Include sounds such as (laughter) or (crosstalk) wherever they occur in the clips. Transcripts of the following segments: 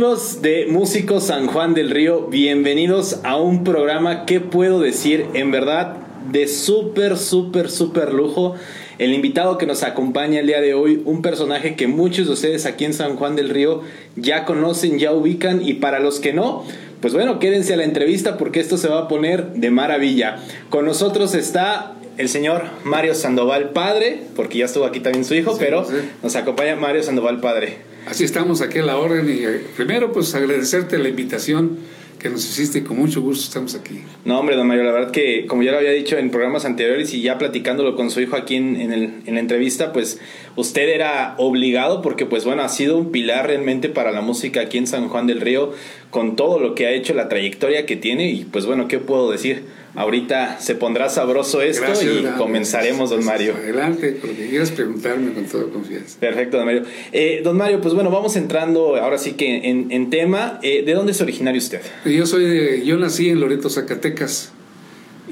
Amigos de Músicos San Juan del Río, bienvenidos a un programa que puedo decir en verdad de súper, súper, súper lujo. El invitado que nos acompaña el día de hoy, un personaje que muchos de ustedes aquí en San Juan del Río ya conocen, ya ubican y para los que no, pues bueno, quédense a la entrevista porque esto se va a poner de maravilla. Con nosotros está el señor Mario Sandoval Padre, porque ya estuvo aquí también su hijo, pero nos acompaña Mario Sandoval Padre. Así estamos aquí a la orden y eh, primero pues agradecerte la invitación que nos hiciste con mucho gusto estamos aquí. No, hombre, don Mario, la verdad que como ya lo había dicho en programas anteriores y ya platicándolo con su hijo aquí en, en, la entrevista, pues usted era obligado porque pues bueno, ha sido un pilar realmente para la música aquí en San Juan del Río con todo lo que ha hecho, la trayectoria que tiene y pues bueno, ¿qué puedo decir? Ahorita se pondrá sabroso esto y comenzaremos, don Mario. Adelante, porque quieras preguntarme con toda confianza. Perfecto, don Mario. Eh, don Mario, pues bueno, vamos entrando ahora sí que en, tema. Eh, ¿De dónde es originario usted? Yo soy de, yo nací en Loreto, Zacatecas.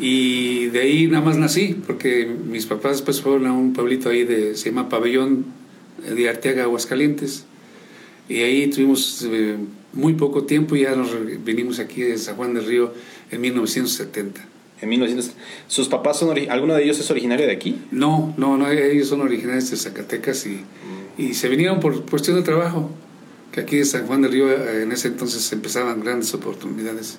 Y de ahí nada más nací, porque mis papás después fueron a un pueblito ahí de, se llama Pabellón de Arteaga, Aguascalientes. Y ahí tuvimos eh, muy poco tiempo y ya nos vinimos aquí de San Juan del Río en 1970. En 1970. ¿Sus papás son, alguno de ellos es originario de aquí? No, no, no, ellos son originarios de Zacatecas y, y se vinieron por cuestión de trabajo, que aquí de San Juan del Río eh, en ese entonces empezaban grandes oportunidades.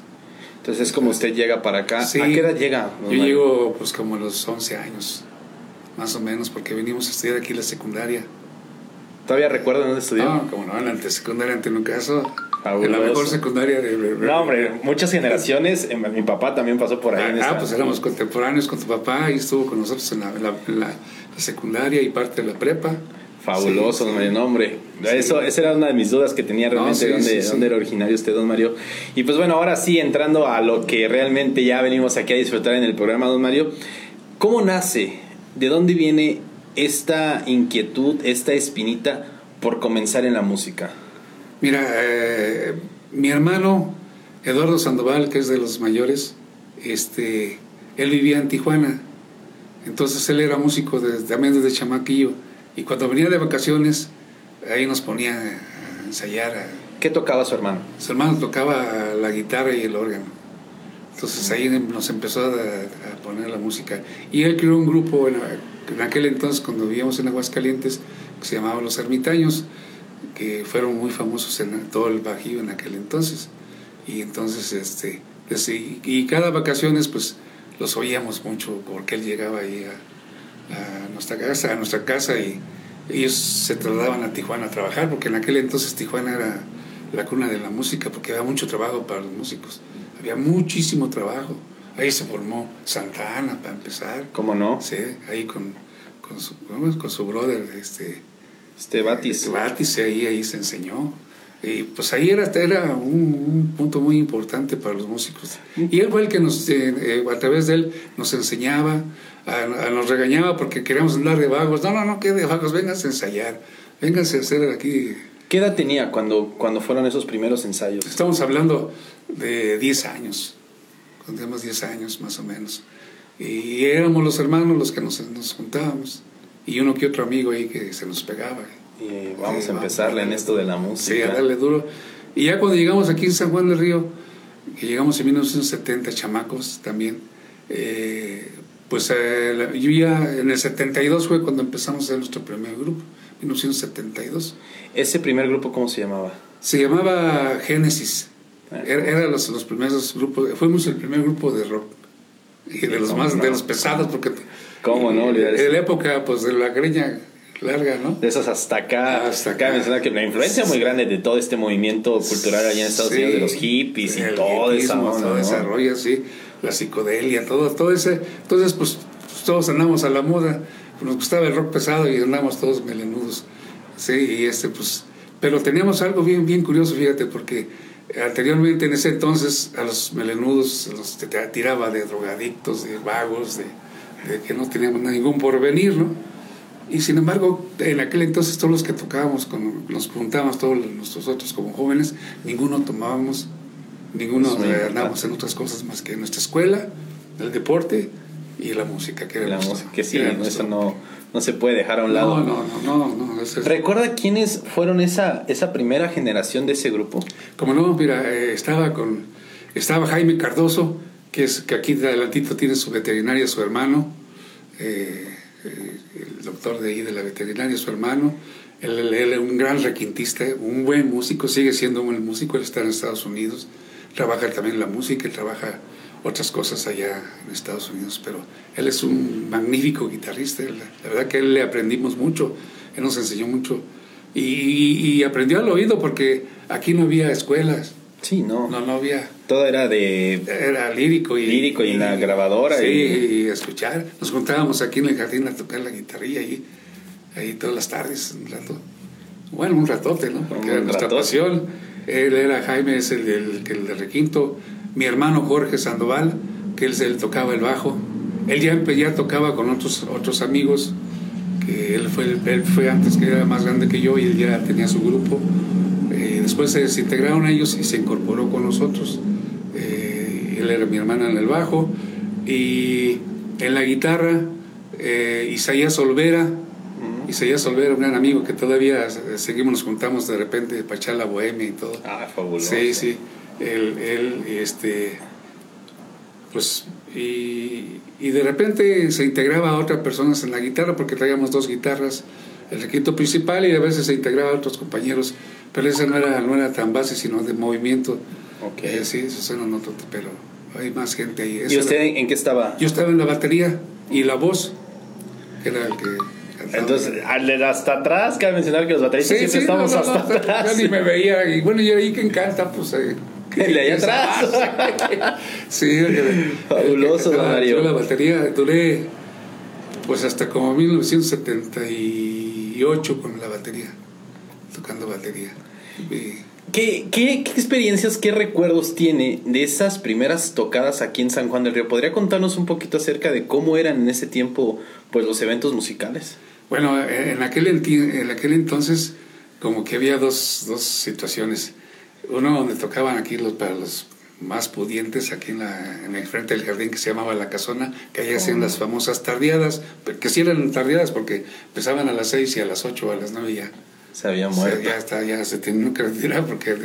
Entonces es como usted llega para acá. ¿A qué edad llega? Yo llego pues como a los 11 años, más o menos, porque venimos a estudiar aquí la secundaria. ¿Todavía recuerdan dónde estudió? No, como no, en la secundaria ante un caso. En la mejor secundaria de... No, hombre, muchas generaciones. Mi papá también pasó por ahí. Ah, pues éramos contemporáneos con tu papá y estuvo con nosotros en la, secundaria y parte de la prepa. Fabuloso, don Mario. No, hombre, eso, esa era una de mis dudas que tenía realmente, de dónde, era originario usted, don Mario. Y pues bueno, ahora sí, entrando a lo que realmente ya venimos aquí a disfrutar en el programa, don Mario, ¿cómo nace? ¿De dónde viene esta inquietud, esta espinita por comenzar en la música? Mira, eh, mi hermano Eduardo Sandoval, que es de los mayores, este, él vivía en Tijuana. Entonces él era músico también desde chamaquillo. Y cuando venía de vacaciones, ahí nos ponía a ensayar. ¿Qué tocaba su hermano? Su hermano tocaba la guitarra y el órgano. Entonces ahí nos empezó a, poner la música. Y él creó un grupo en, en, aquel entonces, cuando vivíamos en Aguascalientes, que se llamaba Los Ermitaños que fueron muy famosos en todo el Bajío en aquel entonces. Y entonces, este, pues, y, cada vacaciones, pues los oíamos mucho porque él llegaba ahí a, nuestra casa, a nuestra casa y ellos se trasladaban a Tijuana a trabajar, porque en aquel entonces Tijuana era la cuna de la música, porque había mucho trabajo para los músicos, había muchísimo trabajo. Ahí se formó Santa Ana para empezar. ¿Cómo no? Sí, ahí con, con, su, con su brother, este, este Batis. Este Batis, ahí, ahí se enseñó. Y pues ahí era, era un, punto muy importante para los músicos. Y él fue el que nos, eh, eh, a través de él, nos enseñaba, nos regañaba porque queríamos andar de vagos. No, no, no, que de vagos, vénganse a ensayar, vénganse a hacer aquí. ¿Qué edad tenía cuando, cuando fueron esos primeros ensayos? Estamos hablando de 10 años, cuando teníamos 10 años más o menos. Y éramos los hermanos los que nos, nos juntábamos y uno que otro amigo ahí que se nos pegaba. Y vamos a empezarle en esto de la música. Sí, a darle duro. Y ya cuando llegamos aquí en San Juan del Río, que llegamos en 1970, chamacos también, eh, pues eh, yo ya en el 72 fue cuando empezamos a hacer nuestro primer grupo, 1972. ¿Ese primer grupo cómo se llamaba? Se llamaba Génesis. Ah. Era, los, los primeros grupos, fuimos el primer grupo de rock y de los más, de los pesados, porque ¿Cómo no? En la época, pues, de la greña larga, ¿no? De esas hasta acá. Hasta acá. Menciona que la influencia muy grande de todo este movimiento cultural allá en Estados Unidos, de los hippies y todo eso. Todo desarrollo, sí. La psicodelia, todo, todo ese. Entonces, pues, todos andamos a la moda. Nos gustaba el rock pesado y andamos todos melenudos. Sí, y este, pues. Pero teníamos algo bien, bien curioso, fíjate, porque anteriormente en ese entonces a los melenudos los tiraba de drogadictos, de vagos, de que no teníamos ningún porvenir, ¿no? Y sin embargo, en aquel entonces todos los que tocábamos, nos juntábamos todos nosotros como jóvenes, ninguno tomábamos, ninguno andábamos en otras cosas más que en nuestra escuela, el deporte y la música que la música que sí eso no no se puede dejar a un lado. no no no no, no recuerda quiénes fueron esa esa primera generación de ese grupo como no mira eh, estaba con estaba Jaime Cardoso que es que aquí de adelantito tiene su veterinaria su hermano eh, eh, el doctor de ahí de la veterinaria su hermano él, es un gran requintista un buen músico sigue siendo un buen músico él está en Estados Unidos trabaja también la música él trabaja otras cosas allá en Estados Unidos, pero él es un magnífico guitarrista, la, verdad que él le aprendimos mucho, él nos enseñó mucho y, aprendió al oído porque aquí no había escuelas. Sí, no. No, no había. Todo era de... Era lírico y... Lírico y, la grabadora. Sí, y... escuchar. Nos juntábamos aquí en el jardín a tocar la guitarrilla y ahí todas las tardes, un rato. Bueno, un ratote, ¿no? Porque era nuestra pasión. Él era Jaime, es el del, el del requinto mi hermano Jorge Sandoval, que él, tocaba el bajo. Él ya, ya tocaba con otros, otros amigos, que él fue, él fue antes que era más grande que yo y él ya tenía su grupo. Eh, después se desintegraron ellos y se incorporó con nosotros. Él era mi hermana en el bajo y en la guitarra eh, Isaías Olvera. Isaías Olvera, un gran amigo que todavía seguimos, nos juntamos de repente para echar la bohemia y todo. Ah, fabuloso. Sí, sí él, él este, pues, y, y, de repente se integraba a otras personas en la guitarra porque traíamos dos guitarras, el requinto principal y a veces se integraba a otros compañeros, pero esa no era, no era tan base, sino de movimiento. Ok. Eh, sí, eso suena otro, pero hay más gente ahí. ¿Y usted en qué estaba? Yo estaba en la batería y la voz, que era el que entonces, hasta atrás, cabe mencionar que los bateristas siempre estamos hasta atrás. Yo ni me veía, y bueno, yo ahí que encanta, pues eh, (laughs) el de allá atrás. (laughs) sí, fabuloso, Mario. Yo la batería duré pues hasta como 1978 con la batería, tocando batería. ¿Qué, qué, experiencias, qué recuerdos tiene de esas primeras tocadas aquí en San Juan del Río? ¿Podría contarnos un poquito acerca de cómo eran en ese tiempo pues los eventos musicales? Bueno, en aquel, en aquel entonces como que había dos, dos situaciones uno donde tocaban aquí los, para los más pudientes, aquí en, la, en el frente del jardín que se llamaba La Casona, que ahí hacían las famosas tardeadas, que sí eran tardeadas porque empezaban a las seis y a las ocho o a las nueve ya. Se había muerto. ya, está, ya se tenían que retirar porque...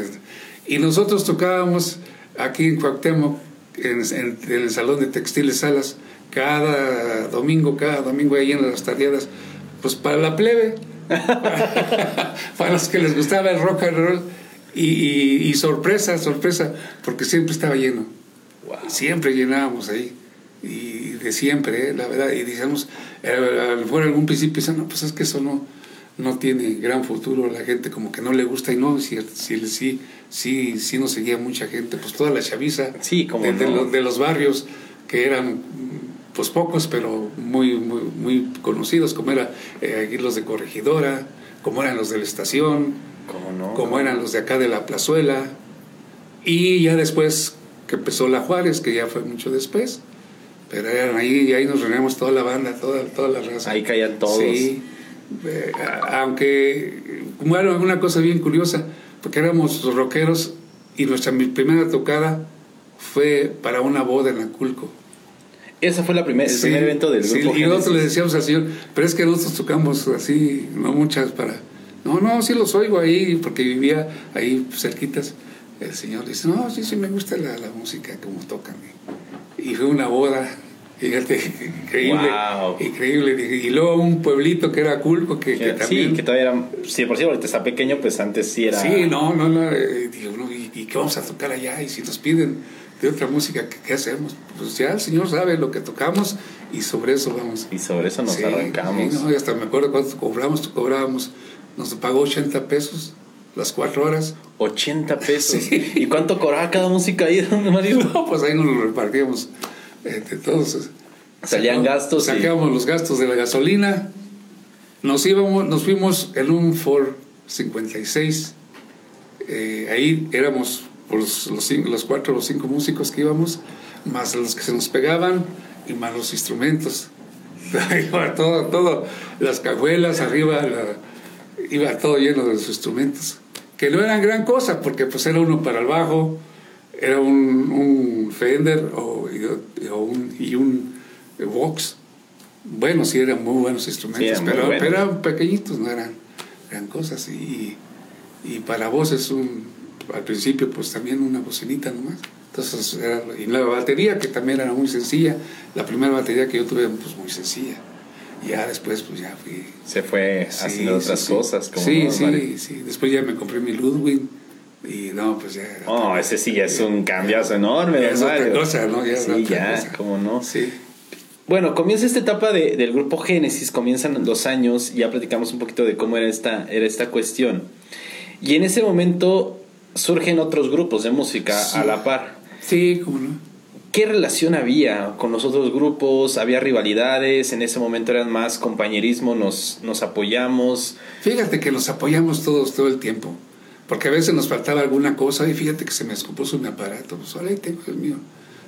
Y nosotros tocábamos aquí en Cuauhtémoc, en, en, el Salón de Textiles Salas, cada domingo, cada domingo ahí en las tardeadas, pues para la plebe, (laughs) para los que les gustaba el rock and roll y, sorpresa, sorpresa, porque siempre estaba lleno. Siempre llenábamos ahí. Y de siempre, ¿eh? la verdad. Y decíamos, eh, a lo mejor algún principio no, pues es que eso no, no tiene gran futuro. La gente como que no le gusta y no, si, si, sí, sí, sí nos seguía mucha gente. Pues toda la chaviza sí, como de, los, de los barrios que eran pues pocos, pero muy, muy, muy conocidos, como eran eh, los de Corregidora, como eran los de la estación, como eran los de acá de la plazuela. Y ya después que empezó la Juárez, que ya fue mucho después. Pero eran ahí, y ahí nos reunimos toda la banda, toda, toda la raza. Ahí caían todos. Sí. Eh, aunque, era una cosa bien curiosa, porque éramos rockeros y nuestra primera tocada fue para una boda en Aculco. Esa fue la primer, el primer evento del grupo. y nosotros le decíamos al Señor, pero es que nosotros tocamos así, no muchas para no, no, sí los oigo ahí, porque vivía ahí cerquitas. El señor dice, no, sí, sí me gusta la, la música, como tocan. Y fue una boda, fíjate, increíble. Increíble. Y luego un pueblito que era Culco, que, que también... Sí, que todavía era, sí, por si ahorita está pequeño, pues antes sí era... Sí, no, no, no, eh, digo, no ¿y, ¿y, qué vamos a tocar allá? Y si nos piden de otra música, ¿qué, hacemos? Pues ya el señor sabe lo que tocamos y sobre eso vamos. Y sobre eso nos arrancamos. Sí, no, y hasta me acuerdo cuánto cobramos, cobrábamos nos pagó 80 pesos las cuatro horas. 80 pesos. (laughs) ¿Y cuánto cobraba cada música ahí, Mario? No, pues ahí nos lo repartíamos entre todos. Salían gastos. Sacábamos los gastos de la gasolina. Nos íbamos, nos fuimos en un Ford 56. Eh, ahí éramos los, los, los cuatro o los cinco músicos que íbamos, más los que se nos pegaban y más los instrumentos. (laughs) todo, todo, las cajuelas, arriba la, iba todo lleno de sus instrumentos, que no eran gran cosa, porque pues era uno para el bajo, era un, un Fender o, un, y un Vox. Bueno, sí eran muy buenos instrumentos, pero, eran pequeñitos, no eran gran cosas. Y, y para voz es un, al principio, pues también una bocinita nomás. Entonces, era, y la batería, que también era muy sencilla, la primera batería que yo tuve, pues muy sencilla. Y ya después, pues ya fui. Se fue haciendo otras cosas. Como sí, sí, sí. Después ya me compré mi Ludwig. Y no, pues ya. Oh, ese sí ya es un cambiazo enorme, ya es otra cosa, ¿no? Ya sí, ya, como no. Sí. Bueno, comienza esta etapa de, del grupo Génesis, comienzan los años, ya platicamos un poquito de cómo era esta, era esta cuestión. Y en ese momento surgen otros grupos de música a la par. Sí, cómo no. ¿Qué relación había con los otros grupos? ¿Había rivalidades? ¿En ese momento eran más compañerismo? ¿Nos, nos apoyamos? Fíjate que nos apoyamos todos todo el tiempo. Porque a veces nos faltaba alguna cosa y fíjate que se me escupuso mi aparato. Pues ahora ahí tengo el mío.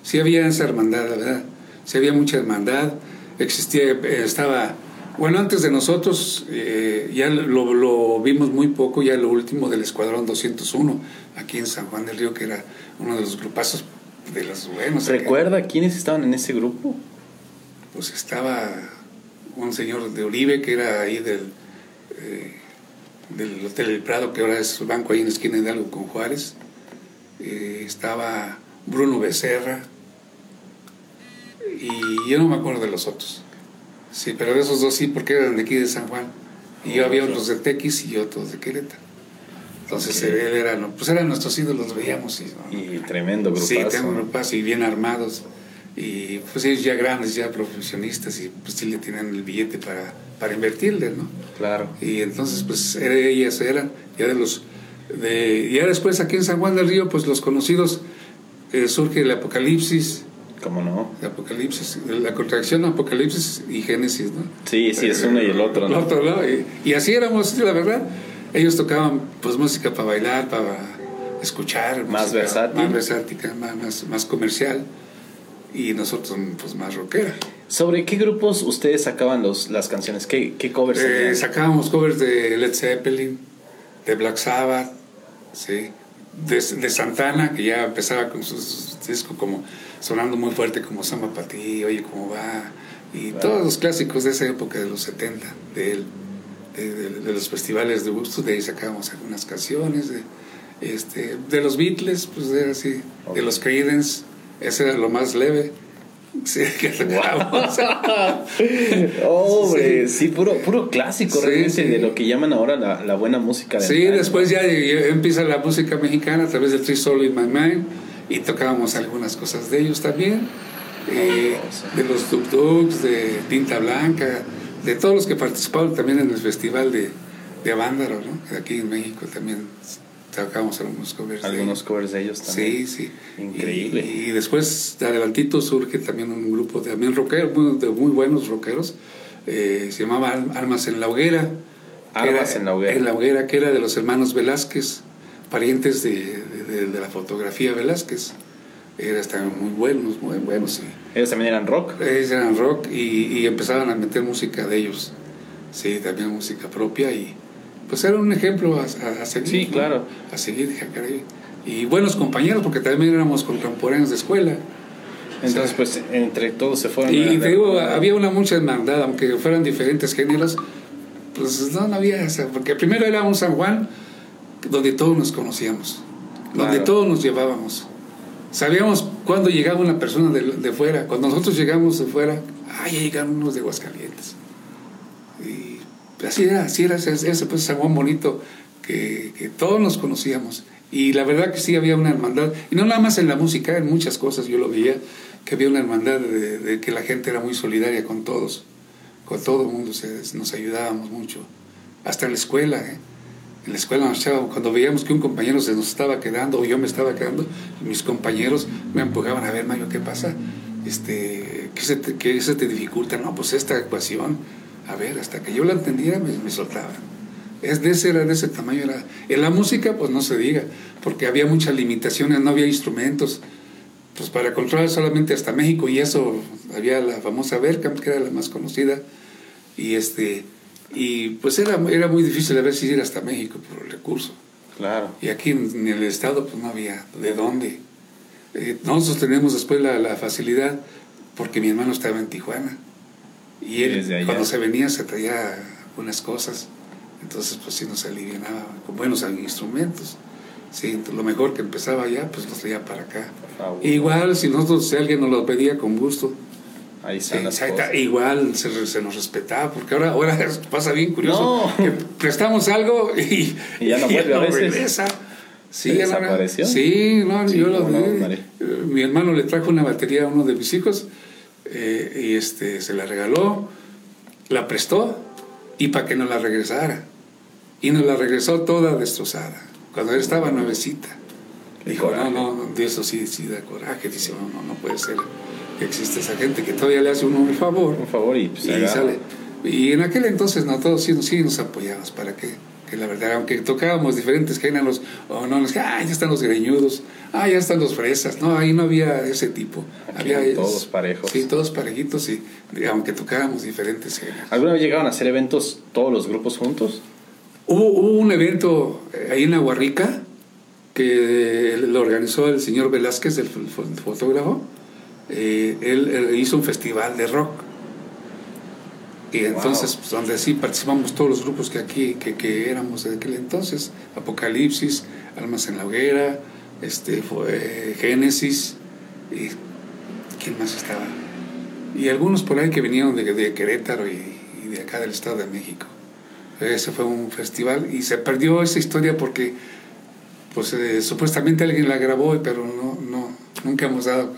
Sí había esa hermandad, la verdad si había mucha hermandad, existía, eh, estaba, bueno, antes de nosotros, eh, ya lo, vimos muy poco, ya lo último del Escuadrón 201, aquí en San Juan del Río, que era uno de los grupazos de los buenos. ¿Recuerda quiénes estaban en ese grupo? Pues estaba un señor de Oribe, que era ahí del, eh, del Hotel El Prado, que ahora es banco ahí en la esquina de algo con Juárez. estaba Bruno Becerra, y yo no me acuerdo de los otros. Sí, pero de esos dos sí, porque eran de aquí de San Juan. Y yo había otros de Tequis y otros de Querétaro. Entonces él era, pues eran nuestros ídolos, los veíamos. Y, tremendo grupazo. Sí, tengo grupazo y bien armados. Y pues ellos ya grandes, ya profesionistas y pues sí le tienen el billete para, para invertirle, ¿no? Claro. Y entonces pues ellas eran, ya de los, de, ya después aquí en San Juan del Río, pues los conocidos, eh, surge el Apocalipsis, ¿Cómo no? Apocalipsis, la contracción Apocalipsis y Génesis, ¿no? Sí, sí, es uno y el otro, ¿no? El otro, ¿no? Y, así éramos, la verdad. Ellos tocaban pues música para bailar, para escuchar. Más versátil. Más versátil, más, más, comercial. Y nosotros pues más rockera. ¿Sobre qué grupos ustedes sacaban los, las canciones? ¿Qué, qué covers? Eh, sacábamos covers de Led Zeppelin, de Black Sabbath, ¿sí? de, de Santana, que ya empezaba con sus discos como sonando muy fuerte como Samba para ti, Oye cómo va, y todos los clásicos de esa época de los 70, de él, de, los festivales de gusto, de ahí sacábamos algunas canciones, de, este, de los Beatles, pues era así, de los Creedence, ese era lo más leve. Sí, (laughs) que tocábamos. (laughs) Hombre, sí. puro, puro clásico realmente de lo que llaman ahora la, la buena música. De sí, después ya, empieza la música mexicana a través del Three Soul in My Mind y tocábamos algunas cosas de ellos también, eh, de los Tuk Tuks, de Tinta Blanca, de todos los que participaron también en el festival de, de Avándaro, ¿no? Aquí en México también tocábamos algunos covers. Algunos de covers de ellos también. Sí, sí. Increíble. Y, después, de adelantito, surge también un grupo de también rockeros, de muy buenos rockeros, eh, se llamaba Almas en la Hoguera. Almas en la Hoguera. En la Hoguera, que era de los hermanos Velázquez parientes de, de, la fotografía Velázquez. Era, estaban muy buenos, muy buenos. Sí. ¿Ellos también eran rock? Ellos eran rock y, y, empezaban a meter música de ellos. Sí, también música propia y pues era un ejemplo a, a, seguir. Sí, claro. A seguir, Y buenos compañeros porque también éramos contemporáneos de escuela. Entonces, pues entre todos se fueron. Y te digo, había una mucha hermandad, aunque fueran diferentes géneros, pues no, no había, esa porque primero era un San Juan donde todos nos conocíamos, donde todos nos llevábamos. Sabíamos cuándo llegaba una persona de, fuera. Cuando nosotros llegamos de fuera, ah, ya llegaron unos de Aguascalientes. Y así era, así era ese, pues, San Juan bonito, que, que, todos nos conocíamos. Y la verdad que sí había una hermandad, y no nada más en la música, en muchas cosas yo lo veía, que había una hermandad de, que la gente era muy solidaria con todos, con todo el mundo, nos ayudábamos mucho. Hasta en la escuela, ¿eh? en la escuela cuando veíamos que un compañero se nos estaba quedando o yo me estaba quedando, mis compañeros me empujaban a ver, Mayo, ¿qué pasa? Este, ¿qué, se te, ¿Qué se te dificulta? No, pues esta ecuación, a ver, hasta que yo la entendiera me, me soltaban. Es de ese, era de ese tamaño. Era. En la música, pues no se diga, porque había muchas limitaciones, no había instrumentos. Pues para controlar solamente hasta México, y eso había la famosa Berkamp, que era la más conocida, y este y pues era, era muy difícil a ver si ir hasta México por el recurso. Claro. Y aquí en, el estado pues no había de dónde. Eh, nosotros tenemos después la, la, facilidad porque mi hermano estaba en Tijuana. Y él, cuando se venía, se traía unas cosas. Entonces, pues sí nos alivianaba con buenos instrumentos. Sí, lo mejor que empezaba allá, pues los traía para acá. Igual, si nosotros, si alguien nos lo pedía con gusto, Ahí están Igual se, nos respetaba, porque ahora, ahora (laughs) pasa bien curioso que prestamos algo y, ya no (laughs) vuelve a veces. Regresa. Sí, desapareció? Sí, no, yo lo eh, Mi hermano le trajo una batería a uno de mis hijos eh, y este, se la regaló, la prestó y para que no la regresara. Y nos la regresó toda destrozada, cuando él estaba nuevecita. Dijo, no, no, de eso sí, sí da coraje. Dice, no, no, no puede ser que existe esa gente que todavía le hace uno un favor. Un favor y, pues, sale. Y en aquel entonces, no, todos sí, sí nos apoyamos para que, que la verdad, aunque tocábamos diferentes géneros, o no, nos ah, ya están los greñudos, ah, ya están los fresas, no, ahí no había ese tipo. había todos parejos. Sí, todos parejitos, y aunque tocábamos diferentes géneros. ¿Alguna vez llegaron a hacer eventos todos los grupos juntos? Hubo, un evento eh, ahí en Aguarrica que lo organizó el señor Velázquez, el fotógrafo. Eh, él, hizo un festival de rock. Y entonces, pues, donde sí participamos todos los grupos que aquí, que, que éramos de aquel entonces, Apocalipsis, Almas en la Hoguera, este, fue, Génesis, y ¿quién más estaba? Y algunos por ahí que vinieron de, de Querétaro y, de acá del Estado de México. Ese fue un festival y se perdió esa historia porque pues eh, supuestamente alguien la grabó, pero no, no, nunca hemos dado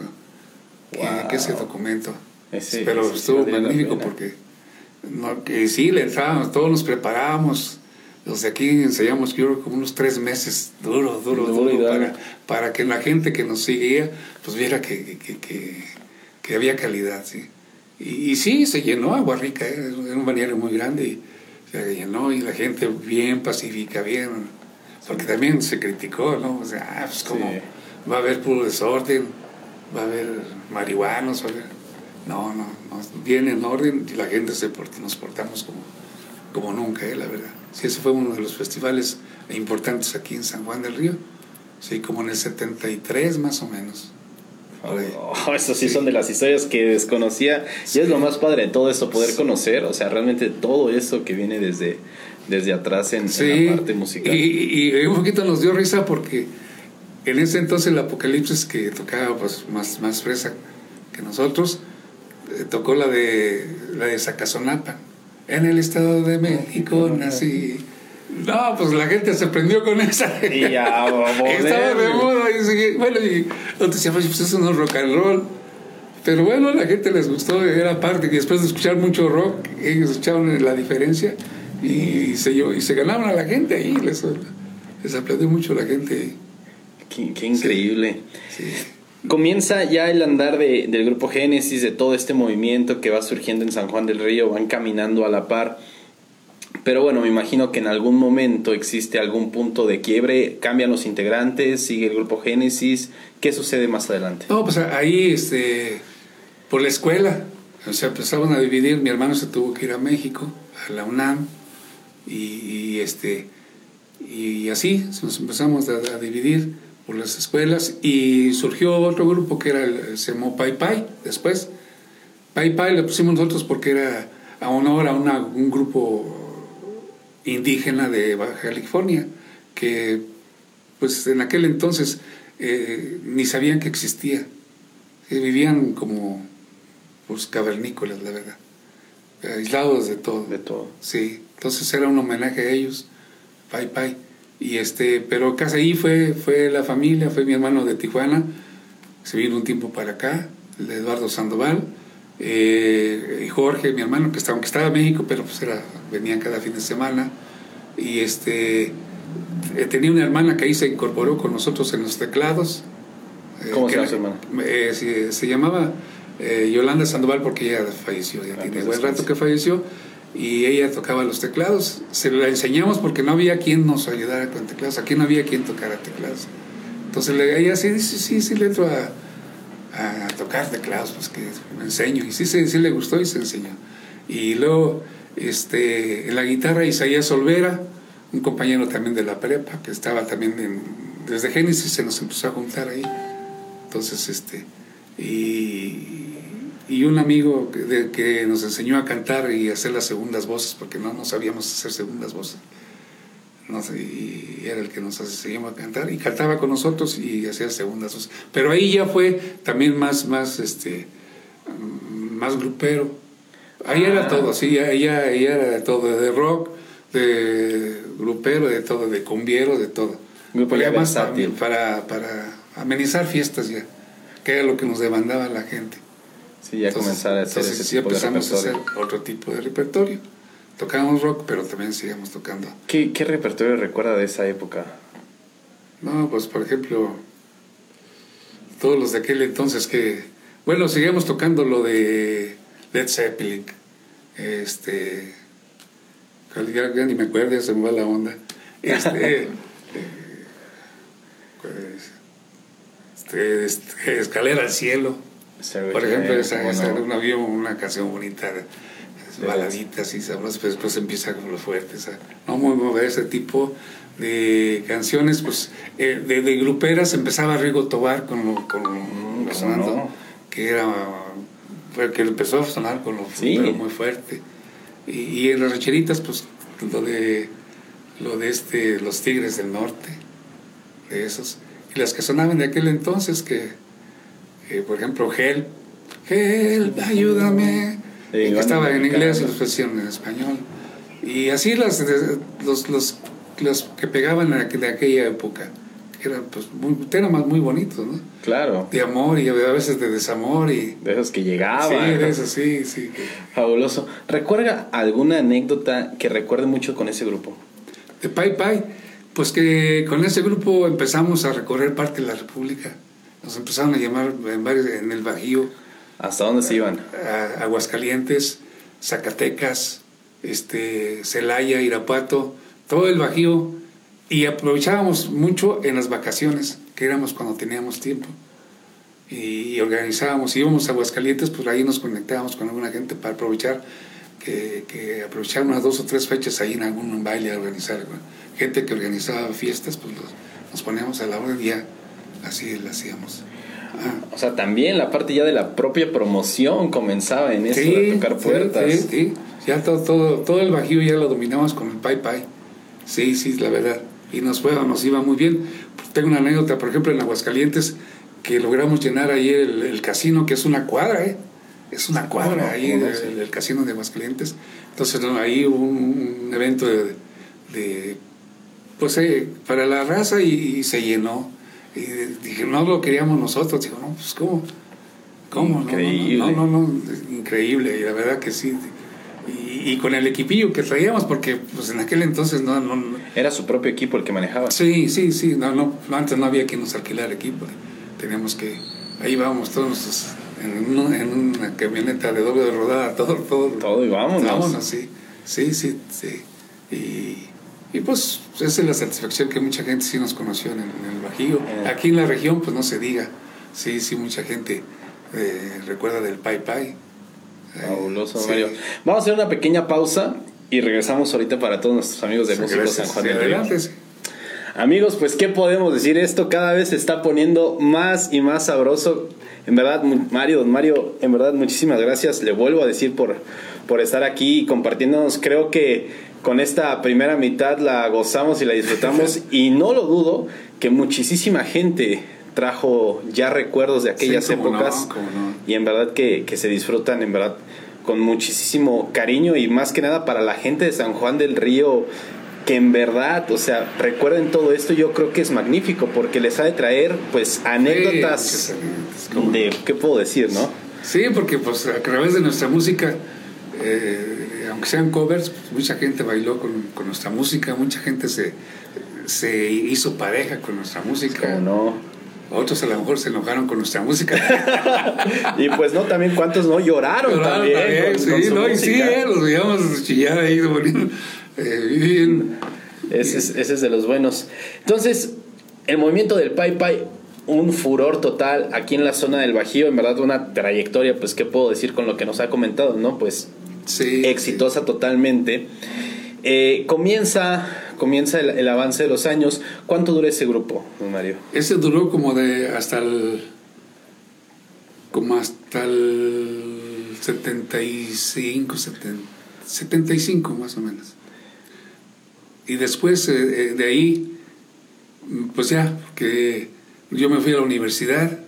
que, ese documento. pero estuvo magnífico porque no, que sí, le entrábamos, todos nos preparábamos. Los de aquí ensayamos, yo como unos tres meses, duro, duro, duro, para, para, que la gente que nos seguía, pues viera que, que, que, que había calidad, sí. Y, y, sí, se llenó Agua Rica, era un balneario muy grande, y se llenó y la gente bien pacífica, bien porque también se criticó, ¿no? O sea, ah, pues como va a haber puro desorden, va a haber marihuanos, va a haber... No, no, no, viene en orden y la gente se nos portamos como, como nunca, ¿eh? la verdad. Sí, ese fue uno de los festivales importantes aquí en San Juan del Río, sí, como en el 73 más o menos. Oh, estos sí, son de las historias que desconocía y es lo más padre de todo esto, poder conocer, o sea, realmente todo eso que viene desde, desde atrás en, la parte musical. Y, y, un poquito nos dio risa porque en ese entonces el Apocalipsis que tocaba pues más, más fresa que nosotros, tocó la de la de Zacazonapa. En el Estado de México nací. No, pues la gente se prendió con esa. Y ya, (laughs) Estaba de moda. Y, bueno, y entonces decíamos, pues eso no es rock and roll. Pero bueno, la gente les gustó, era parte que después de escuchar mucho rock, ellos escucharon la diferencia y se, y se ganaban a la gente ahí, les, les aplaudió mucho la gente. Qué, increíble. Comienza ya el andar de, del grupo Génesis, de todo este movimiento que va surgiendo en San Juan del Río, van caminando a la par. Pero bueno, me imagino que en algún momento existe algún punto de quiebre, cambian los integrantes, sigue el grupo Génesis. ¿Qué sucede más adelante? No, pues ahí, este, por la escuela, o sea, empezaban a dividir. Mi hermano se tuvo que ir a México, a la UNAM, y, este, y así nos empezamos a, dividir por las escuelas y surgió otro grupo que era el, se llamó Pai Pai después. Pai Pai le pusimos nosotros porque era a honor a una, un grupo indígena de Baja California que pues en aquel entonces eh, ni sabían que existía. vivían como pues cavernícolas, la verdad. Aislados de todo. De todo. Sí. Entonces era un homenaje a ellos, Pai Pai. Y este, pero casi ahí fue, fue la familia, fue mi hermano de Tijuana, se vino un tiempo para acá, el Eduardo Sandoval, eh, y Jorge, mi hermano, que estaba, aunque estaba en México, pero pues era, venían cada fin de semana. Y este, eh, tenía una hermana que ahí se incorporó con nosotros en los teclados. Eh, ¿Cómo se llama su hermana? se, llamaba Yolanda Sandoval porque ella falleció, ya ah, tiene buen rato que falleció y ella tocaba los teclados. Se la enseñamos porque no había quien nos ayudara con teclados, aquí no había quien tocara teclados. Entonces ella sí dice, sí, sí, le entro a, a, tocar teclados, pues que me enseño. Y sí, sí, sí, le gustó y se enseñó. Y luego este, en la guitarra Isaías Olvera, un compañero también de la prepa, que estaba también en, desde Génesis, se nos empezó a juntar ahí. Entonces, este, y, y un amigo que, de- que nos enseñó a cantar y hacer las segundas voces, porque no, no sabíamos hacer segundas voces. No sé, y era el que nos enseñó a cantar y cantaba con nosotros y hacía segundas voces. Pero ahí ya fue también más, más, este, más grupero. Ahí era Ah. todo, sí, ahí ahí era de todo, de rock, de grupero, de todo, de cumbiero, de todo. Grupo ya más versátil. para, para amenizar fiestas ya, que era lo que nos demandaba la gente. Sí, ya Entonces- comenzar a hacer entonces ese sí tipo de empezamos a hacer repertorio. otro tipo de repertorio. Tocábamos rock, pero también seguíamos tocando. ¿Qué, ¿Qué repertorio recuerda de esa época? No, pues por ejemplo, todos los de aquel entonces que, bueno, seguíamos tocando lo de Led Zeppelin, este, ya, ya ni me acuerdo, ya se me va la onda, este, (laughs) eh, pues, este, este, Escalera al Cielo, por ejemplo, esa, ¿cómo esa era una, había una canción bonita, baladitas y sabrosas, pero después empieza con lo fuerte. esa- no muy mover ese tipo de canciones, pues eh, de, de gruperas empezaba Rigo Tobar con lo, con lo- Mm, sonando, no. que era que empezó a sonar con lo Sí. muy fuerte. Y, y en las recheritas, pues lo de lo de este, los Tigres del Norte, de esos. Y las que sonaban de aquel entonces, que, que, por ejemplo, Help, Help, ayúdame, Sí, que estaba en inglés los pusieron en español. Y así las, los, los, los que pegaban de, aqu- de aquella época, eran pues muy, temas muy bonitos, ¿no? Claro, De amor y a veces de desamor y... de esos que sí, llegaban. de eso, sí, sí. Fabuloso. ¿Recuerda alguna anécdota que recuerde mucho con ese grupo? De Pai Pai, pues que con ese grupo empezamos a recorrer parte de la República. Nos empezaron a llamar en, varios, en el Bajío, ¿Hasta dónde se iban? a Aguascalientes, Zacatecas, este, Celaya, Irapuato, todo el Bajío. Y aprovechábamos mucho en las vacaciones, que éramos cuando teníamos tiempo. Y, y organizábamos, íbamos a Aguascalientes, pues ahí nos conectábamos con alguna gente para aprovechar, que, que aprovechar unas dos o tres fechas ahí en algún baile a organizar. Gente que organizaba fiestas, pues los- nos poníamos a la orden y ya así lo hacíamos. Ah. O sea, también la parte ya de la propia promoción comenzaba en eso de tocar sí, puertas. Sí, sí. Ya todo, todo, todo el bajío ya lo dominamos con el Pai Pai. Sí, sí, la verdad. Y nos fue, nos iba muy bien. Tengo una anécdota, por ejemplo, en Aguascalientes, que logramos llenar ahí el, el casino, que es una cuadra, ¿eh? Es una cuadra ahí, ¿Cómo el? Sí. el casino de Aguascalientes. Entonces, no, ahí hubo un, un evento de, de, pues, eh, para la raza y, y se llenó. Y dije, no lo queríamos nosotros. Digo, no, pues, ¿cómo? ¿Cómo? No, no, Increíble. No, no, no, increíble, y la verdad que sí. Y, y con el equipillo que traíamos, porque pues en aquel entonces no, no, no- Era su propio equipo el que manejaba. sí, sí, sí, no, no, antes no había quien nos alquilar equipo, teníamos que, ahí íbamos todos nuestros- en, una- en una camioneta de doble de rodada, todo, todo, Todo y vámonos. vámonos, sí, sí, sí, sí, y, y pues esa es la satisfacción que mucha gente sí nos conoció en el, en el Bajío, Eh. aquí en la región pues no se diga, sí, sí, mucha gente eh, recuerda del Pai Pai, Fabuloso, sí. Mario. Vamos a hacer una pequeña pausa y regresamos ahorita para todos nuestros amigos de Sí, Músicos. San Juan Sí, del Río. Amigos, pues qué podemos decir, esto cada vez se está poniendo más y más sabroso. En verdad, Mario, don Mario, en verdad muchísimas gracias. Le vuelvo a decir por, por estar aquí y compartiéndonos. Creo que con esta primera mitad la gozamos y la disfrutamos (laughs) y no lo dudo que muchísima gente trajo ya recuerdos de aquellas Sí, cómo no, épocas no. y en verdad que, que se disfrutan, en verdad, con muchísimo cariño y más que nada para la gente de San Juan del Río, que en verdad, o sea, recuerden todo esto, yo creo que es magnífico porque les ha de traer, pues, anécdotas Sí, de, ¿qué puedo decir, no? Sí, porque pues a través de nuestra música, eh, aunque sean covers, pues, mucha gente bailó con, con nuestra música, mucha gente se, se hizo pareja con nuestra música. Como no. Otros a lo mejor se enojaron con nuestra música. (laughs) Y pues no, también cuántos no lloraron, Lloraron también. también, con- sí, con su no, y sí, eh, los veíamos chillar ahí, bonito, eh, bien. Ese es, ese es de los buenos. Entonces, el movimiento del Pai Pai, un furor total aquí en la zona del Bajío, en verdad una trayectoria, pues, ¿qué puedo decir con lo que nos ha comentado, no? Pues, Sí, exitosa totalmente. Eh, comienza comienza el, el avance de los años. ¿Cuánto dura ese grupo, Mario? Ese duró como de hasta el. como hasta el 75, 75 más o menos. Y después eh, de ahí, pues ya, que yo me fui a la universidad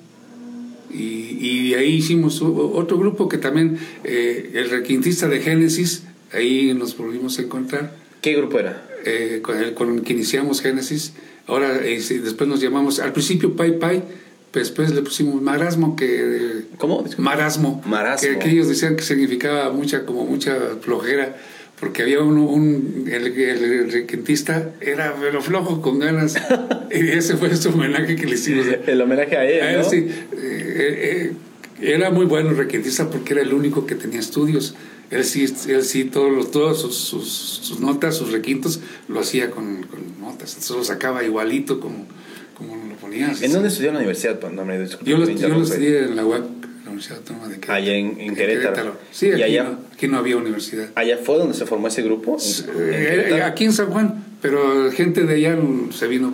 y, y ahí hicimos otro grupo que también, eh, el requintista de Génesis, ahí nos volvimos a encontrar. ¿Qué grupo era? Eh, con el con el que iniciamos Génesis. Ahora, después nos llamamos, al principio Pai Pai, pues después le pusimos marasmo, que... ¿Cómo? Marasmo. Marasmo. Que, ellos decían que significaba mucha, como mucha flojera, porque había uno, un, el, el, requintista era velo flojo, con ganas, (laughs) y ese fue su homenaje que le hicimos. El homenaje a él, ¿no? sí. Eh, eh, era muy bueno el requintista porque era el único que tenía estudios. Él sí, él sí todos, los, todos sus, sus, sus, notas, sus requintos, lo hacía con, con notas. Entonces lo sacaba igualito como ¿En dónde estudió en la universidad? No, me yo, lo, yo lo estudié en la UAC, Universidad Autónoma de Querétaro. Allá en, en Querétaro. Sí, aquí, allá, no, aquí, no, había universidad. ¿Allá fue donde se formó ese grupo? Eh, aquí en San Juan, pero gente de allá se vino,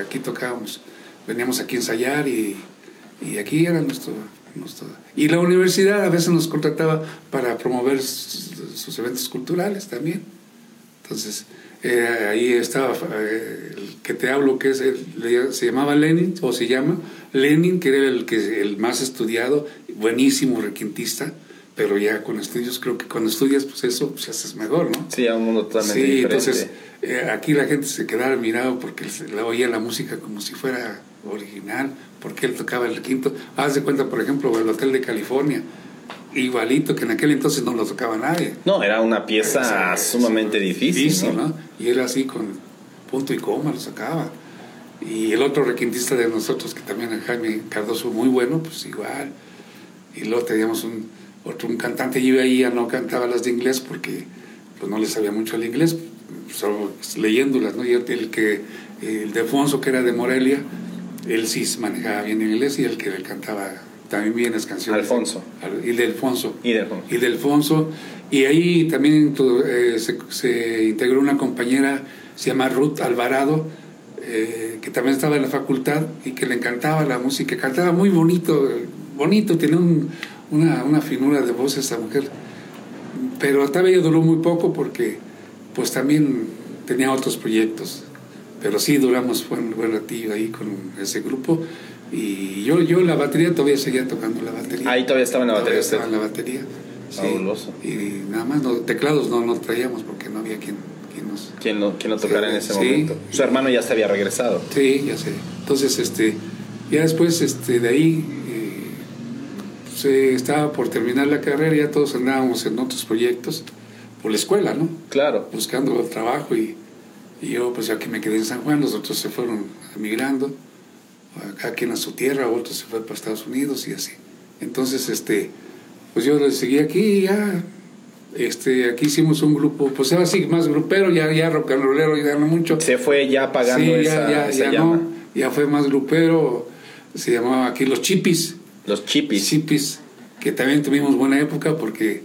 aquí tocábamos. Veníamos aquí a ensayar y, y aquí era nuestro, nuestro... Y la universidad a veces nos contrataba para promover sus, sus eventos culturales también. Entonces, eh, ahí estaba eh, el que te hablo, que es se llamaba Lenin, o se llama Lenin, que era el, que, el más estudiado, buenísimo requintista, pero ya con estudios, creo que cuando estudias, pues eso pues, haces mejor, ¿no? Sí, a un mundo totalmente sí, entonces eh, aquí la gente se quedaba mirado porque le oía la música como si fuera original, porque él tocaba el quinto. Haz de cuenta, por ejemplo, el Hotel de California igualito que en aquel entonces no lo tocaba nadie. No, era una pieza sumamente difícil. ¿no? Y era así con punto y coma lo sacaba. Y el otro requintista de nosotros, que también es Jaime Cardoso, muy bueno, pues igual. Y luego teníamos un, otro, un cantante, y ahí ya no cantaba las de inglés porque pues no le sabía mucho el inglés, solo leyéndolas, ¿no? Y el, que, el de Alfonso, que era de Morelia, él sí manejaba bien el inglés y el que le cantaba también vienes canciones. Alfonso. Y de Alfonso. Y de Alfonso. Y de Alfonso. Y ahí también eh, se, integró una compañera, se llama Ruth Alvarado, eh, que también estaba en la facultad y que le encantaba la música. Cantaba muy bonito, bonito, tenía una, una finura de voz esa mujer. Pero todavía duró muy poco porque pues también tenía otros proyectos. Pero sí duramos buen, buen ratillo ahí con ese grupo. Y yo, yo la batería todavía seguía tocando la batería. Ahí todavía estaba en la batería. Estaba en la batería. Fabuloso. Y nada más, teclados no nos traíamos porque no había quien, quien nos... Quien lo, quien lo tocara en ese momento. Su hermano ya se había regresado. Sí, ya sé. Entonces, este, ya después este, de ahí se estaba por terminar la carrera, ya todos andábamos en otros proyectos por la escuela, ¿no? Claro. Buscando trabajo y, y yo pues aquí me quedé en San Juan, los otros se fueron emigrando cada quien a su tierra, otro se fue para Estados Unidos y así. Entonces, este, pues yo seguí aquí y ya, este, aquí hicimos un grupo, pues era así más grupero, ya, ya rock and rollero, ya no mucho. Se fue ya pagando sí, ya, ya, ya No, ya fue más grupero, se llamaba aquí Los Chipis. Los Chipis. Chipis, que también tuvimos buena época porque,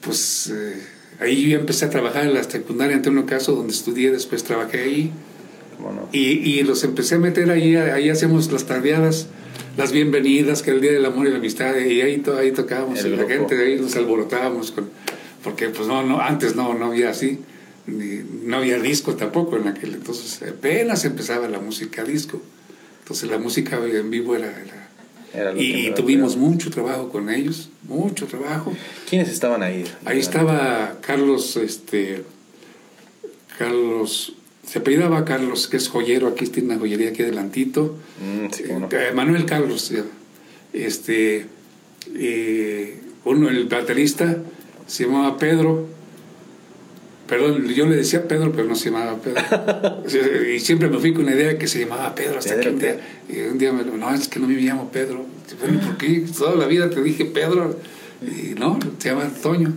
pues, eh, ahí yo empecé a trabajar en la secundaria, en un caso donde estudié, después trabajé ahí. Y, los empecé a meter ahí, ahí hacemos las tardeadas, las bienvenidas, que el Día del Amor y la Amistad, y ahí, ahí tocábamos, la gente de ahí nos alborotábamos, con, porque pues no, no, antes no, no había así, ni, no había disco tampoco en aquel entonces, apenas empezaba la música disco, entonces la música en vivo era... y, tuvimos mucho trabajo con ellos, mucho trabajo. ¿Quiénes estaban ahí? Ahí estaba Carlos, este, Carlos se apellidaba Carlos, que es joyero, aquí tiene una joyería aquí adelantito. Mm, eh, Manuel Carlos, este, eh, uno, el baterista, se llamaba Pedro. Perdón, yo le decía Pedro, pero no se llamaba Pedro. (laughs) y siempre me fui con la idea de que se llamaba Pedro, hasta que un día, un día me lo, no, es que no me llamo Pedro. Bueno, ¿por qué? Toda la vida te dije Pedro. Y no, se llama Antonio.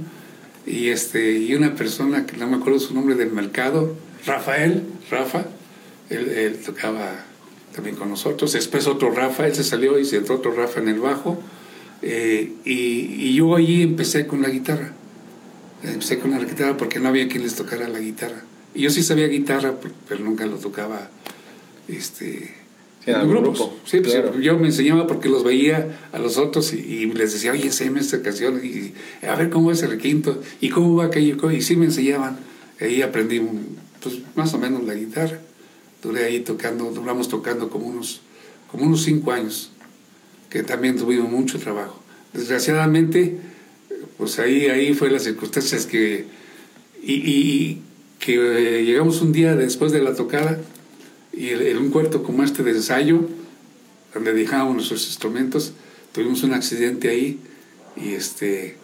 Y, este, y una persona que no me acuerdo su nombre del mercado, Rafael, Rafa, él, tocaba también con nosotros. Después otro Rafa, él se salió y se entró otro Rafa en el bajo. Eh, y, yo allí empecé con la guitarra. Empecé con la guitarra porque no había quien les tocara la guitarra. Y yo sí sabía guitarra, pero nunca lo tocaba este, En, grupos. grupo, Sí, pues, claro. yo me enseñaba porque los veía a los otros y, y les decía, oye, enséñame esta canción y a ver cómo es el requinto y cómo va aquello. Y sí me enseñaban. Ahí aprendí pues, más o menos la guitarra. Duré ahí tocando, duramos tocando como unos, como unos cinco años, que también tuvimos mucho trabajo. Desgraciadamente, pues ahí, ahí fue las circunstancias que... Y, que eh, llegamos un día después de la tocada y en un cuarto como este de ensayo, donde dejábamos nuestros instrumentos, tuvimos un accidente ahí y este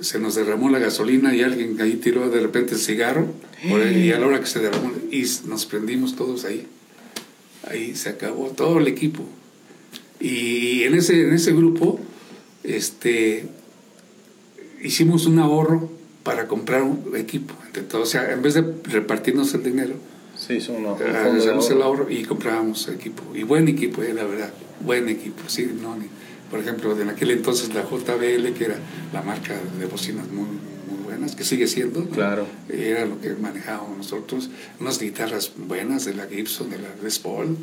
se nos derramó la gasolina y alguien ahí tiró de repente el cigarro y a la hora que se derramó y nos prendimos todos ahí. Ahí se acabó todo el equipo. Y en ese, en ese grupo este, hicimos un ahorro para comprar un equipo entre todos. O sea, en vez de repartirnos el dinero, Sí, un Ah, el ahorro. y comprábamos equipo. Y buen equipo, eh, la verdad. Buen equipo, sí. No, ni- por ejemplo, en aquel entonces la JBL, que era la marca de bocinas muy, muy buenas, que sigue siendo. Claro. Era lo que manejábamos nosotros. Unas guitarras buenas de la Gibson, de la Les Paul.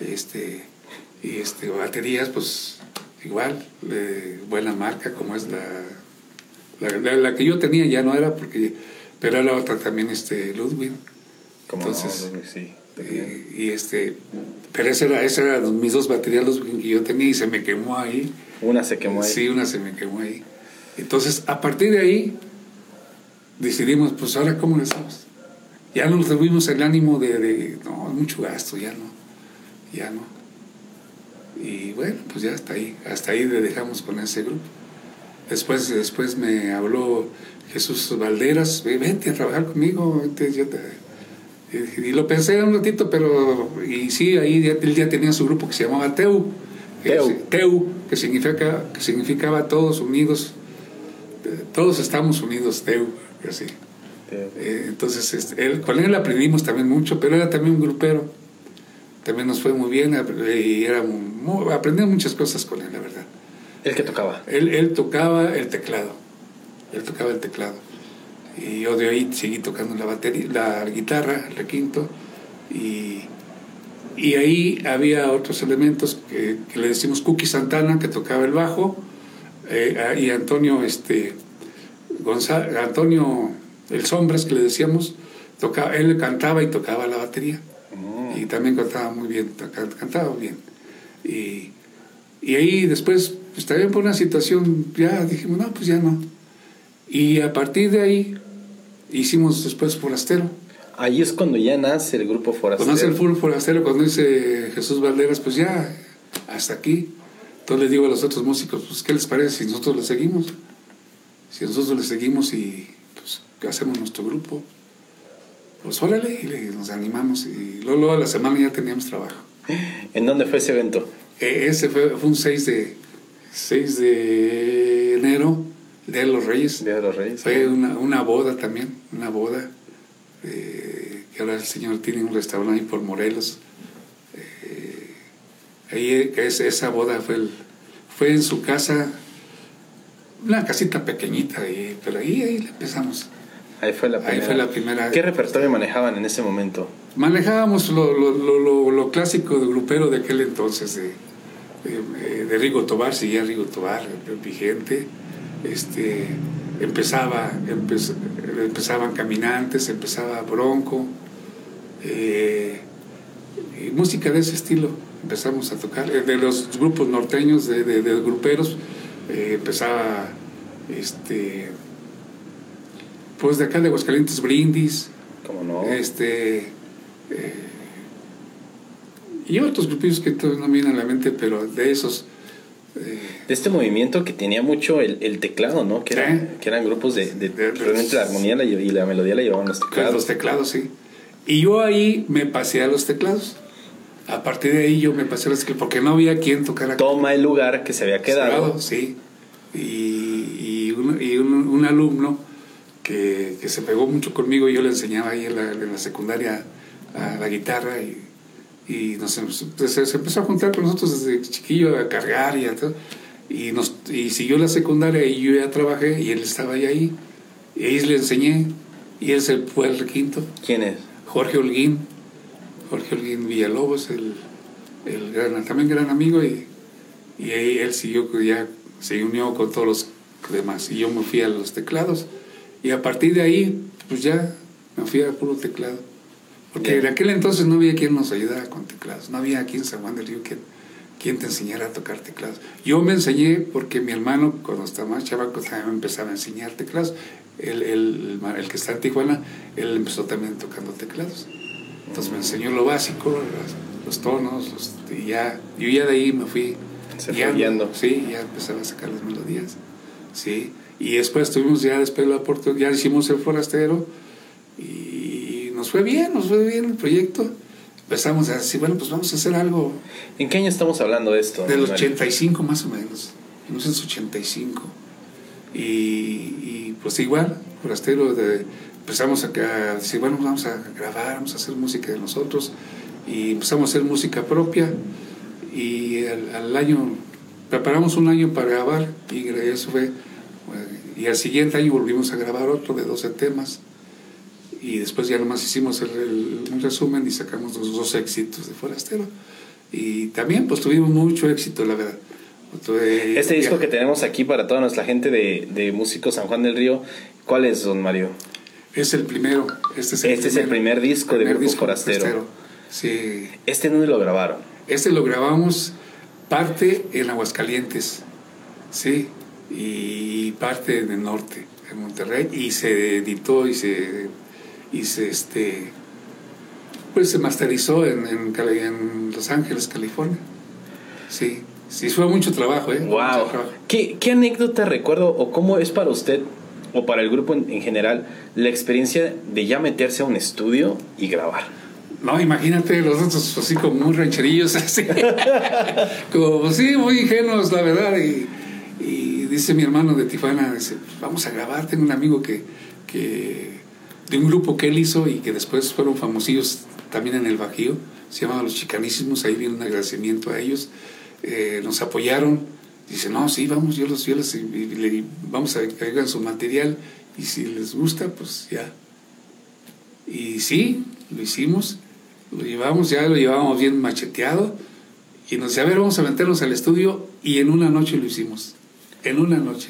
Este, y este, baterías, pues igual, de buena marca, como es la, la, la- la que yo tenía, ya no era, porque, pero era otra también, este, Ludwig. Como Entonces, no, sí. Y, y, este, pero esa era, esa era mis dos baterías los que yo tenía y se me quemó ahí. Una se quemó ahí. Sí, una se me quemó ahí. Entonces, a partir de ahí, decidimos, pues ahora, ¿cómo lo hacemos? Ya no tuvimos el ánimo de, de, no, mucho gasto, ya no, ya no. Y bueno, pues ya hasta ahí, hasta ahí le dejamos con ese grupo. Después, después me habló Jesús Valderas, "Ve, vente a trabajar conmigo, vente, yo te-". Y, lo pensé un ratito, pero, y sí, ahí él ya tenía su grupo que se llamaba Teu. Teu. Teu, que, significa, que significaba todos unidos, eh, todos estamos unidos, Teu, así. Eh, entonces, este, él, con él aprendimos también mucho, pero era también un grupero. También nos fue muy bien ap- y era muy, aprendí muchas cosas con él, la verdad. El que tocaba. Él, él tocaba el teclado. Él tocaba el teclado. Y yo de ahí seguí tocando la batería, la guitarra, el requinto. Y, y ahí había otros elementos que, que le decimos Cookie Santana, que tocaba el bajo, eh, ah, y Antonio, este, González, Antonio El Sombras, que le decíamos, tocaba, él cantaba y tocaba la batería. Mm. Y también cantaba muy bien, cantaba bien. Y, y ahí después, pues también por una situación, ya dijimos, no, pues ya no. Y a partir de ahí hicimos después Forastero. Ahí es cuando ya nace el grupo Forastero. Cuando hace el full Forastero, cuando dice Jesús Valderas, pues ya, hasta aquí. Entonces les digo a los otros músicos, pues ¿qué les parece si nosotros le seguimos? Si nosotros le seguimos y pues hacemos nuestro grupo, pues órale, y le- nos animamos. Y luego, luego a la semana ya teníamos trabajo. (gasps) ¿En dónde fue ese evento? E- Ese fue, fue un 6 de, 6 de enero, Día de los Reyes. Día de los Reyes. Fue una, una boda también, una boda. eh, que ahora el señor tiene un restaurante ahí por Morelos. Eh, ahí eh, es, esa boda fue, el- fue en su casa, una casita pequeñita, ahí, pero ahí, ahí empezamos. Ahí fue la Ahí primera. fue la primera. ¿Qué repertorio manejaban en ese momento? Manejábamos lo, lo, lo, lo- clásico de grupero de aquel entonces, de, de, de Rigo Tobar, seguía Rigo Tobar, vigente. Este, empezaba, empe- empezaban Caminantes, empezaba Bronco, eh, y música de ese estilo empezamos a tocar. Eh, De los grupos norteños, de, de, de gruperos, eh, empezaba este, pues de acá de Aguascalientes, Brindis, Como no. este eh, y otros grupillos que no me vienen a la mente pero de esos De este movimiento que tenía mucho el, el teclado, ¿no? Que, eran, Sí. que eran grupos de, de- De- realmente la armonía la y la melodía la llevaban los con teclados. los teclados sí y yo ahí me pasé a los teclados a partir de ahí yo me pasé a los teclados porque no había quien tocara Toma el lugar que se había quedado. teclado, sí y, y, un, y un- un alumno que, que se pegó mucho conmigo yo le enseñaba ahí en la, en la secundaria a la guitarra y, y nos, em- se, se empezó a juntar con nosotros desde chiquillo a cargar y a todo. Y, nos, y siguió la secundaria y yo ya trabajé y él estaba ahí, ahí. Y ahí le enseñé y él se fue al requinto. ¿Quién es? Jorge Holguín, Jorge Holguín Villalobos, el, el gran, también gran amigo, y, y ahí él siguió, ya se unió con todos los demás. Y yo me fui a los teclados. Y a partir de ahí, pues ya me fui a puro teclado. Porque en aquel entonces no había quien nos ayudara con teclados. No había aquí en San Juan del Río quien, quien te enseñara a tocar teclados. Yo me enseñé porque mi hermano, cuando estaba más chavaco, también me empezaba a enseñar teclados. El, el, el, que está en Tijuana, él empezó también tocando teclados. Entonces me enseñó lo básico, los, tonos, y ya, yo ya de ahí me fui guiando. Sí, ya empezaba a sacar las melodías. Sí, y después tuvimos ya después la oportunidad, ya hicimos el forastero y nos fue bien, nos fue bien el proyecto. Empezamos a decir, bueno, pues vamos a hacer algo. ¿En qué año estamos hablando de esto? Del 85 más o menos, 1985. Y, y pues igual, forastero, de, empezamos a, decir, bueno, vamos a grabar, vamos a hacer música de nosotros. Y empezamos a hacer música propia. Y al, al año preparamos un año para grabar y eso fue. Y al siguiente año volvimos a grabar otro de 12 temas. Y después ya nomás hicimos el, un resumen y sacamos los dos éxitos de Forastero. Y también pues tuvimos mucho éxito, la verdad. este disco que tenemos aquí para toda nuestra gente de, de Músicos San Juan del Río, ¿cuál es, don Mario? Es el primero. Este es el, este primer, es el primer disco de Grupo Forastero. Forastero. Sí. ¿Este dónde lo grabaron? Este lo grabamos parte en Aguascalientes, sí, y parte en el norte, en Monterrey, y se editó y se, y se este, pues se masterizó en, en, Los Ángeles, California. Sí, sí, fue mucho trabajo, ¿eh? Wow. ¿Qué, ¿Qué, anécdota recuerdo o cómo es para usted o para el grupo en general la experiencia de ya meterse a un estudio y grabar? No, imagínate los otros así como muy rancherillos, (laughs) así. como, sí, muy ingenuos, la verdad. Y, dice mi hermano de Tijuana, dice, vamos a grabar. Tengo un amigo que, que, de un grupo que él hizo y que después fueron famosillos también en el Bajío. Se llamaba Los Chicanísimos. Ahí viene un agradecimiento a ellos. Eh, nos apoyaron. Dice, no, sí, vamos, yo los, yo los vamos a que su material y si les gusta, pues ya. Y sí, lo hicimos lo llevamos, ya lo llevábamos bien macheteado y nos decía, a ver, vamos a meternos al estudio y en una noche lo hicimos, en una noche.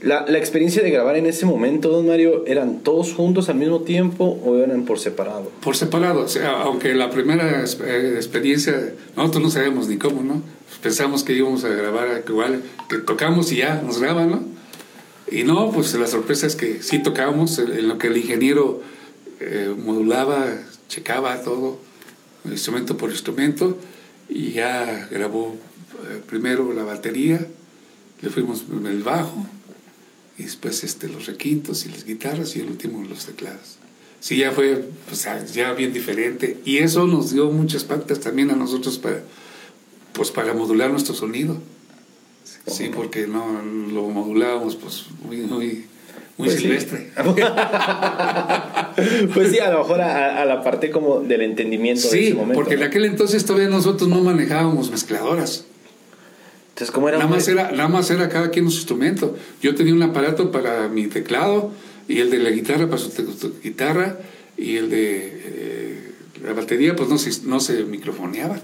La, la, experiencia de grabar en ese momento, don Mario, ¿eran todos juntos al mismo tiempo o eran por separado? Por separado, o sea, aunque la primera eh, experiencia, nosotros no sabemos ni cómo, ¿no? Pensamos que íbamos a grabar igual, que tocamos y ya nos graban, ¿no? Y no, pues la sorpresa es que sí tocábamos en lo que el ingeniero eh, modulaba, checaba todo instrumento por instrumento, y ya grabó eh, primero la batería, le fuimos el bajo, y después este, los requintos y las guitarras, y el último los teclados. Sí, ya fue pues, ya bien diferente, y eso nos dio muchas pautas también a nosotros para, pues, para modular nuestro sonido. Sí, porque no lo modulábamos pues muy, muy muy pues silvestre. (laughs) pues sí, a lo mejor a, la parte como del entendimiento de ese momento. porque en aquel entonces todavía nosotros no manejábamos mezcladoras. Entonces, ¿cómo era? Nada más era, nada más era cada quien su instrumento. Yo tenía un aparato para mi teclado y el de la guitarra para su, guitarra y el de eh, la batería pues no se, no se microfoneaba.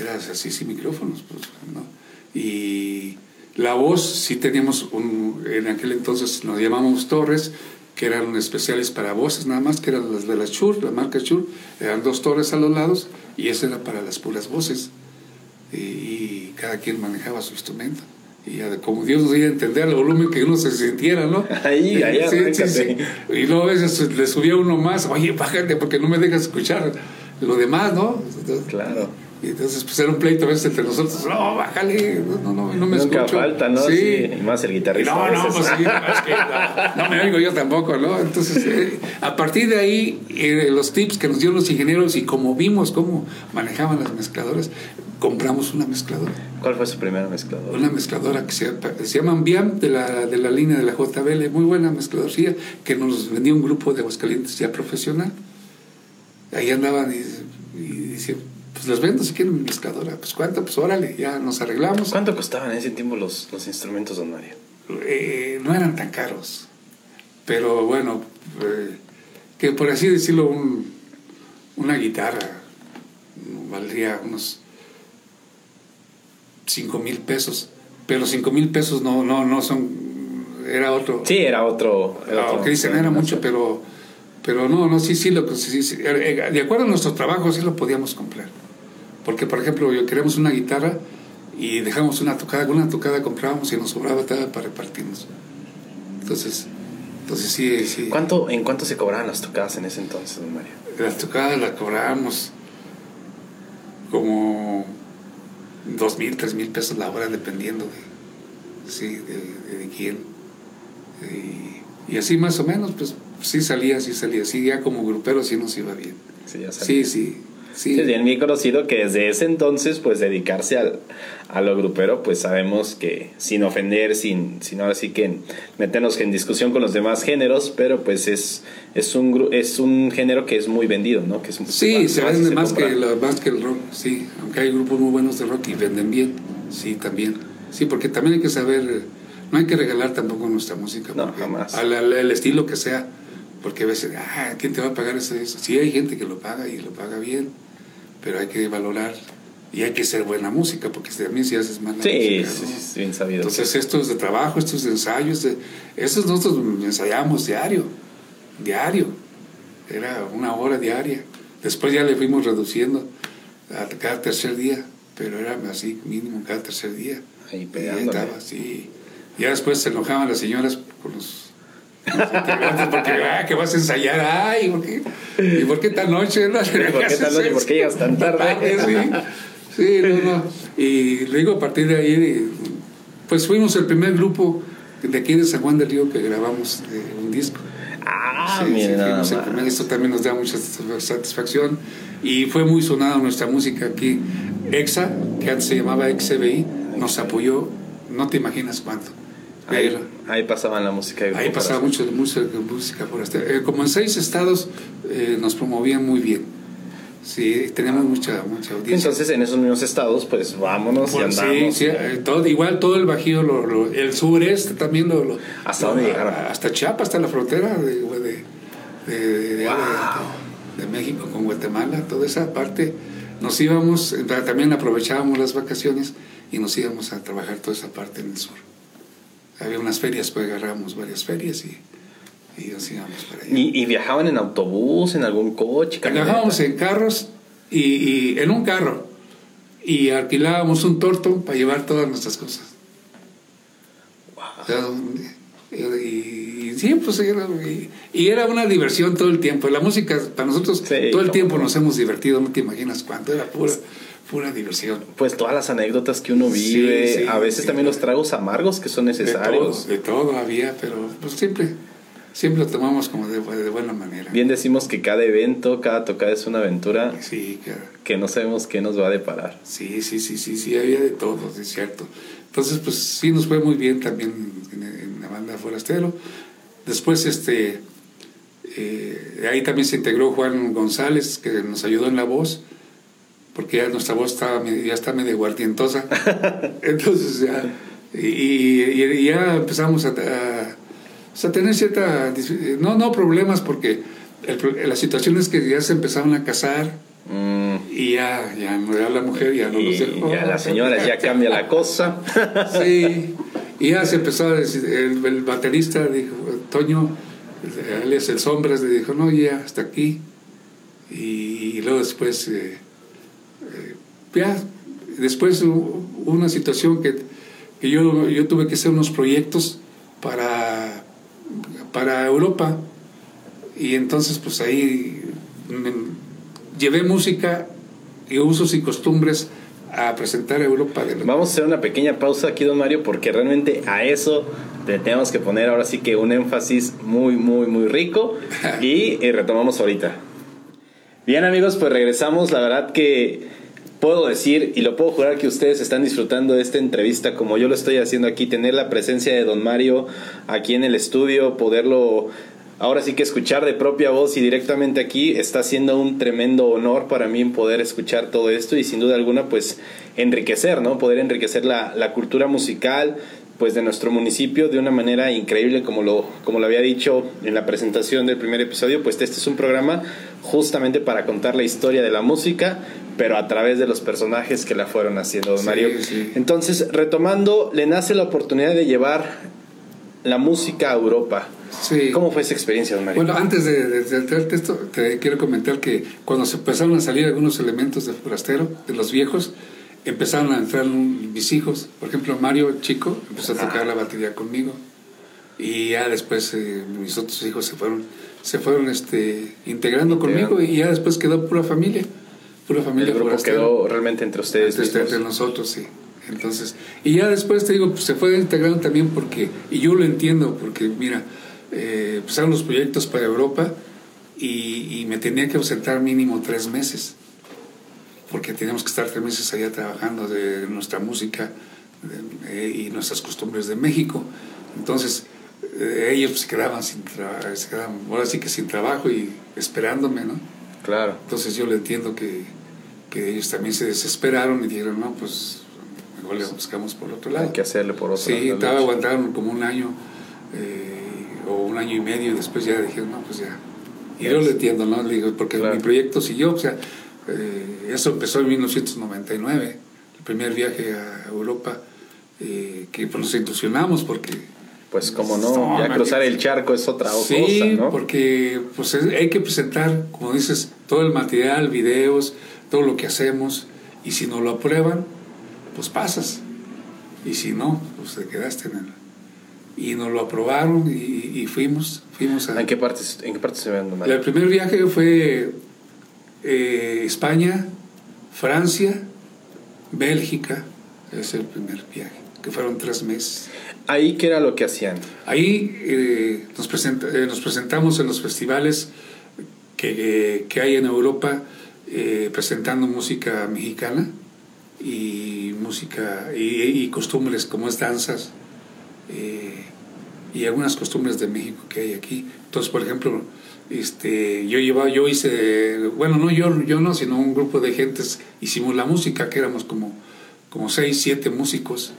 Era así sin micrófonos. Pues, ¿no? Y la voz, sí teníamos, un, en aquel entonces nos llamamos torres, que eran especiales para voces nada más, que eran las de la Shure, la marca Shure, eran dos torres a los lados y eso era para las puras voces. Y, cada quien manejaba su instrumento. Y como Dios nos iba a entender el volumen que uno se sintiera, ¿no? (laughs) Ahí, allá, sí, sí, Y luego a veces le subía uno más, oye, bájate porque no me dejas escuchar lo demás, ¿no? claro. Y entonces, pues era un pleito a veces entre nosotros. No, bájale, no, no, no me Nunca falta, ¿no? Sí. Y más el guitarrista. No, no, pues sí, es que no, me oigo yo tampoco, ¿no? Entonces, eh, a partir de ahí, eh, los tips que nos dieron los ingenieros y como vimos cómo manejaban las mezcladoras, compramos una mezcladora. ¿Cuál fue su primera mezcladora? Una mezcladora que se, se llama Ambiam, de la, de la línea de la JBL, muy buena mezcladora, que nos vendía un grupo de Aguascalientes ya profesional. Ahí andaban y, y pues los vendo si quieren mi pescadora. Pues cuánto, pues órale, ya nos arreglamos. ¿Cuánto costaban en ese tiempo los, los instrumentos, don Mario? Eh, no eran tan caros, pero bueno, eh, que por así decirlo, un, una guitarra valdría unos 5 mil pesos. Pero 5 mil pesos no, no, no son, era otro. Sí, era otro. Era ah, que dicen era mucho, pero, pero no, no, sí, sí, lo, sí, sí, eh, de acuerdo a nuestro trabajo sí lo podíamos comprar. Porque, por ejemplo, yo queremos una guitarra y dejamos una tocada, una tocada comprábamos y nos sobraba para repartirnos. Entonces, entonces sí, sí. ¿Cuánto, ¿En cuánto se cobraban las tocadas en ese entonces, don Mario? Las tocadas las cobrábamos como dos mil, tres mil pesos la hora, dependiendo de, sí, de, quién. Y, así más o menos, pues sí salía, sí salía. Sí, ya como grupero sí nos iba bien. Sí, ya Sí, sí. Sí. Es bien conocido que desde ese entonces, pues dedicarse al, a lo grupero, pues sabemos que sin ofender, sin, sin ahora sí que meternos en discusión con los demás géneros, pero pues es, es, un, es un género que es muy vendido, ¿no? Que es sí, se vende más, que, más que el rock, sí, aunque hay grupos muy buenos de rock y venden bien, sí, también. Sí, porque también hay que saber, no hay que regalar tampoco nuestra música. No, jamás. Al, al, estilo que sea, porque a veces, ah, ¿quién te va a pagar eso? Sí, hay gente que lo paga y lo paga bien, pero hay que valorar y hay que ser buena música, porque también si haces mala sí, música. Sí, sí, bien sabido. Entonces, esto es de trabajo, esto es de ensayos. De, estos nosotros ensayamos diario, diario. Era una hora diaria. Después ya le fuimos reduciendo a cada tercer día, pero era así, mínimo cada tercer día. Ahí sí. Ya después se enojaban las señoras con los porque ah, que vas a ensayar, ay, ¿por qué? ¿y por qué tan noche? ¿Por qué tan noche? ¿Por qué llegas tan tarde? (laughs) sí. Sí, no, no. Y luego a partir de ahí, pues fuimos el primer grupo de aquí de San Juan del Río que grabamos un disco. Ah, sí, mira, Esto también nos da mucha satisfacción. Y fue muy sonada nuestra música aquí. EXA, que antes se llamaba XBI, nos apoyó, no te imaginas cuánto. Ahí, ahí pasaban la música. De ahí pasaba mucho de música, música por este. como en seis estados eh, nos promovían muy bien. Sí, tenemos mucha, mucha audiencia. Entonces, en esos mismos estados, pues vámonos y andamos. Sí, sí, eh, todo, igual todo el Bajío, lo, el sureste también lo... ¿Hasta dónde llegaron? Hasta Chiapas, hasta la frontera de, de, de, México con Guatemala, toda esa parte. Nos íbamos, también aprovechábamos las vacaciones y nos íbamos a trabajar toda esa parte en el sur. Había unas ferias, pues agarramos varias ferias y y viajaban en autobús, en algún coche? Viajábamos en carros y, en un carro. Y alquilábamos un torto para llevar todas nuestras cosas. y, sí, pues era, y, era una diversión todo el tiempo. La música, para nosotros, todo el tiempo nos hemos divertido, no te imaginas cuánto, era pura, pura diversión. Pues todas las anécdotas que uno vive, a veces también los tragos amargos que son necesarios. De todo, de todo había, pero pues siempre siempre lo tomamos como de, buena manera. Bien decimos que cada evento, cada tocada es una aventura sí, que no sabemos qué nos va a deparar. Sí, sí, sí, sí, sí, había de todo, es cierto. Entonces, pues sí nos fue muy bien también en, la banda Forastero. Después, este, eh, ahí también se integró Juan González, que nos ayudó en la voz, porque ya nuestra voz estaba, ya está medio guardientosa. (laughs) Entonces ya, y, ya empezamos a o sea, tener cierta, no, no problemas porque la situación es que ya se empezaban a casar mm. y ya, ya era la mujer, ya no y, los Ya la señora ya cambia la cosa. (laughs) sí, y ya se empezó a decir, el, baterista dijo, Toño, es el Sombras, le dijo, no, ya, hasta aquí. Y, luego después, eh, ya, después hubo una situación que, que yo, yo tuve que hacer unos proyectos para para Europa. Y entonces pues ahí llevé música y usos y costumbres a presentar a Europa. Vamos a hacer una pequeña pausa aquí, don Mario, porque realmente a eso le tenemos que poner ahora sí que un énfasis muy, muy, muy rico (laughs) y retomamos ahorita. Bien amigos, pues regresamos. La verdad que puedo decir y lo puedo jurar que ustedes están disfrutando de esta entrevista como yo lo estoy haciendo aquí, tener la presencia de don Mario aquí en el estudio, poderlo ahora sí que escuchar de propia voz y directamente aquí está siendo un tremendo honor para mí poder escuchar todo esto y sin duda alguna pues enriquecer, ¿no? Poder enriquecer la, la cultura musical, pues de nuestro municipio de una manera increíble como lo como lo había dicho en la presentación del primer episodio pues este es un programa justamente para contar la historia de la música pero a través de los personajes que la fueron haciendo don Mario entonces retomando le nace la oportunidad de llevar la música a Europa Sí. ¿Cómo fue esa experiencia, don Mario? Bueno, antes de, de, esto, te quiero comentar que cuando se empezaron a salir algunos elementos del forastero, de los viejos, empezaron a entrar mis hijos. Por ejemplo, Mario Chico empezó a tocar la batería conmigo. Y ya después eh, mis otros hijos se fueron, se fueron este, integrando conmigo y ya después quedó pura familia. Pura familia. El grupo quedó realmente entre ustedes. Entre, entre, nosotros, sí. Entonces, y ya después te digo, pues, se fue integrando también porque, y yo lo entiendo, porque mira, eh, empezaron los proyectos para Europa y, y me tenía que ausentar mínimo tres meses porque teníamos que estar tres meses allá trabajando de nuestra música y nuestras costumbres de México. Entonces, eh, ellos se quedaban sin trabajo, ahora sí que sin trabajo y esperándome, ¿no? Claro. Entonces yo le entiendo que, que ellos también se desesperaron y dijeron, no, pues mejor le buscamos por otro lado. Hay que hacerle por otro lado. Sí, estaba aguantando como un año eh, o un año y medio y después ya dijeron, no, pues ya. Y yo le entiendo, ¿no? Le digo, porque mi proyecto siguió, o sea, eh, eso empezó en 1999, el primer viaje a Europa, eh, que pues, nos entusiasmamos porque... Pues como no, ya cruzar el charco es otra cosa, sí, porque pues hay que presentar, como dices, todo el material, videos, todo lo que hacemos, y si no lo aprueban, pues pasas. Y si no, pues te quedaste en el... Y nos lo aprobaron y, fuimos, fuimos a... ¿En qué parte, en qué parte se ven? El primer viaje fue eh, España, Francia, Bélgica, es el primer viaje, que fueron tres meses. ¿Ahí qué era lo que hacían? Ahí eh, nos, eh, nos, presentamos en los festivales que, que hay en Europa presentando música mexicana y música y, y costumbres como es danzas y algunas costumbres de México que hay aquí. Entonces, por ejemplo, este, yo llevaba, yo hice, bueno, no yo, yo no, sino un grupo de gentes, hicimos la música, que éramos como, como seis, siete músicos.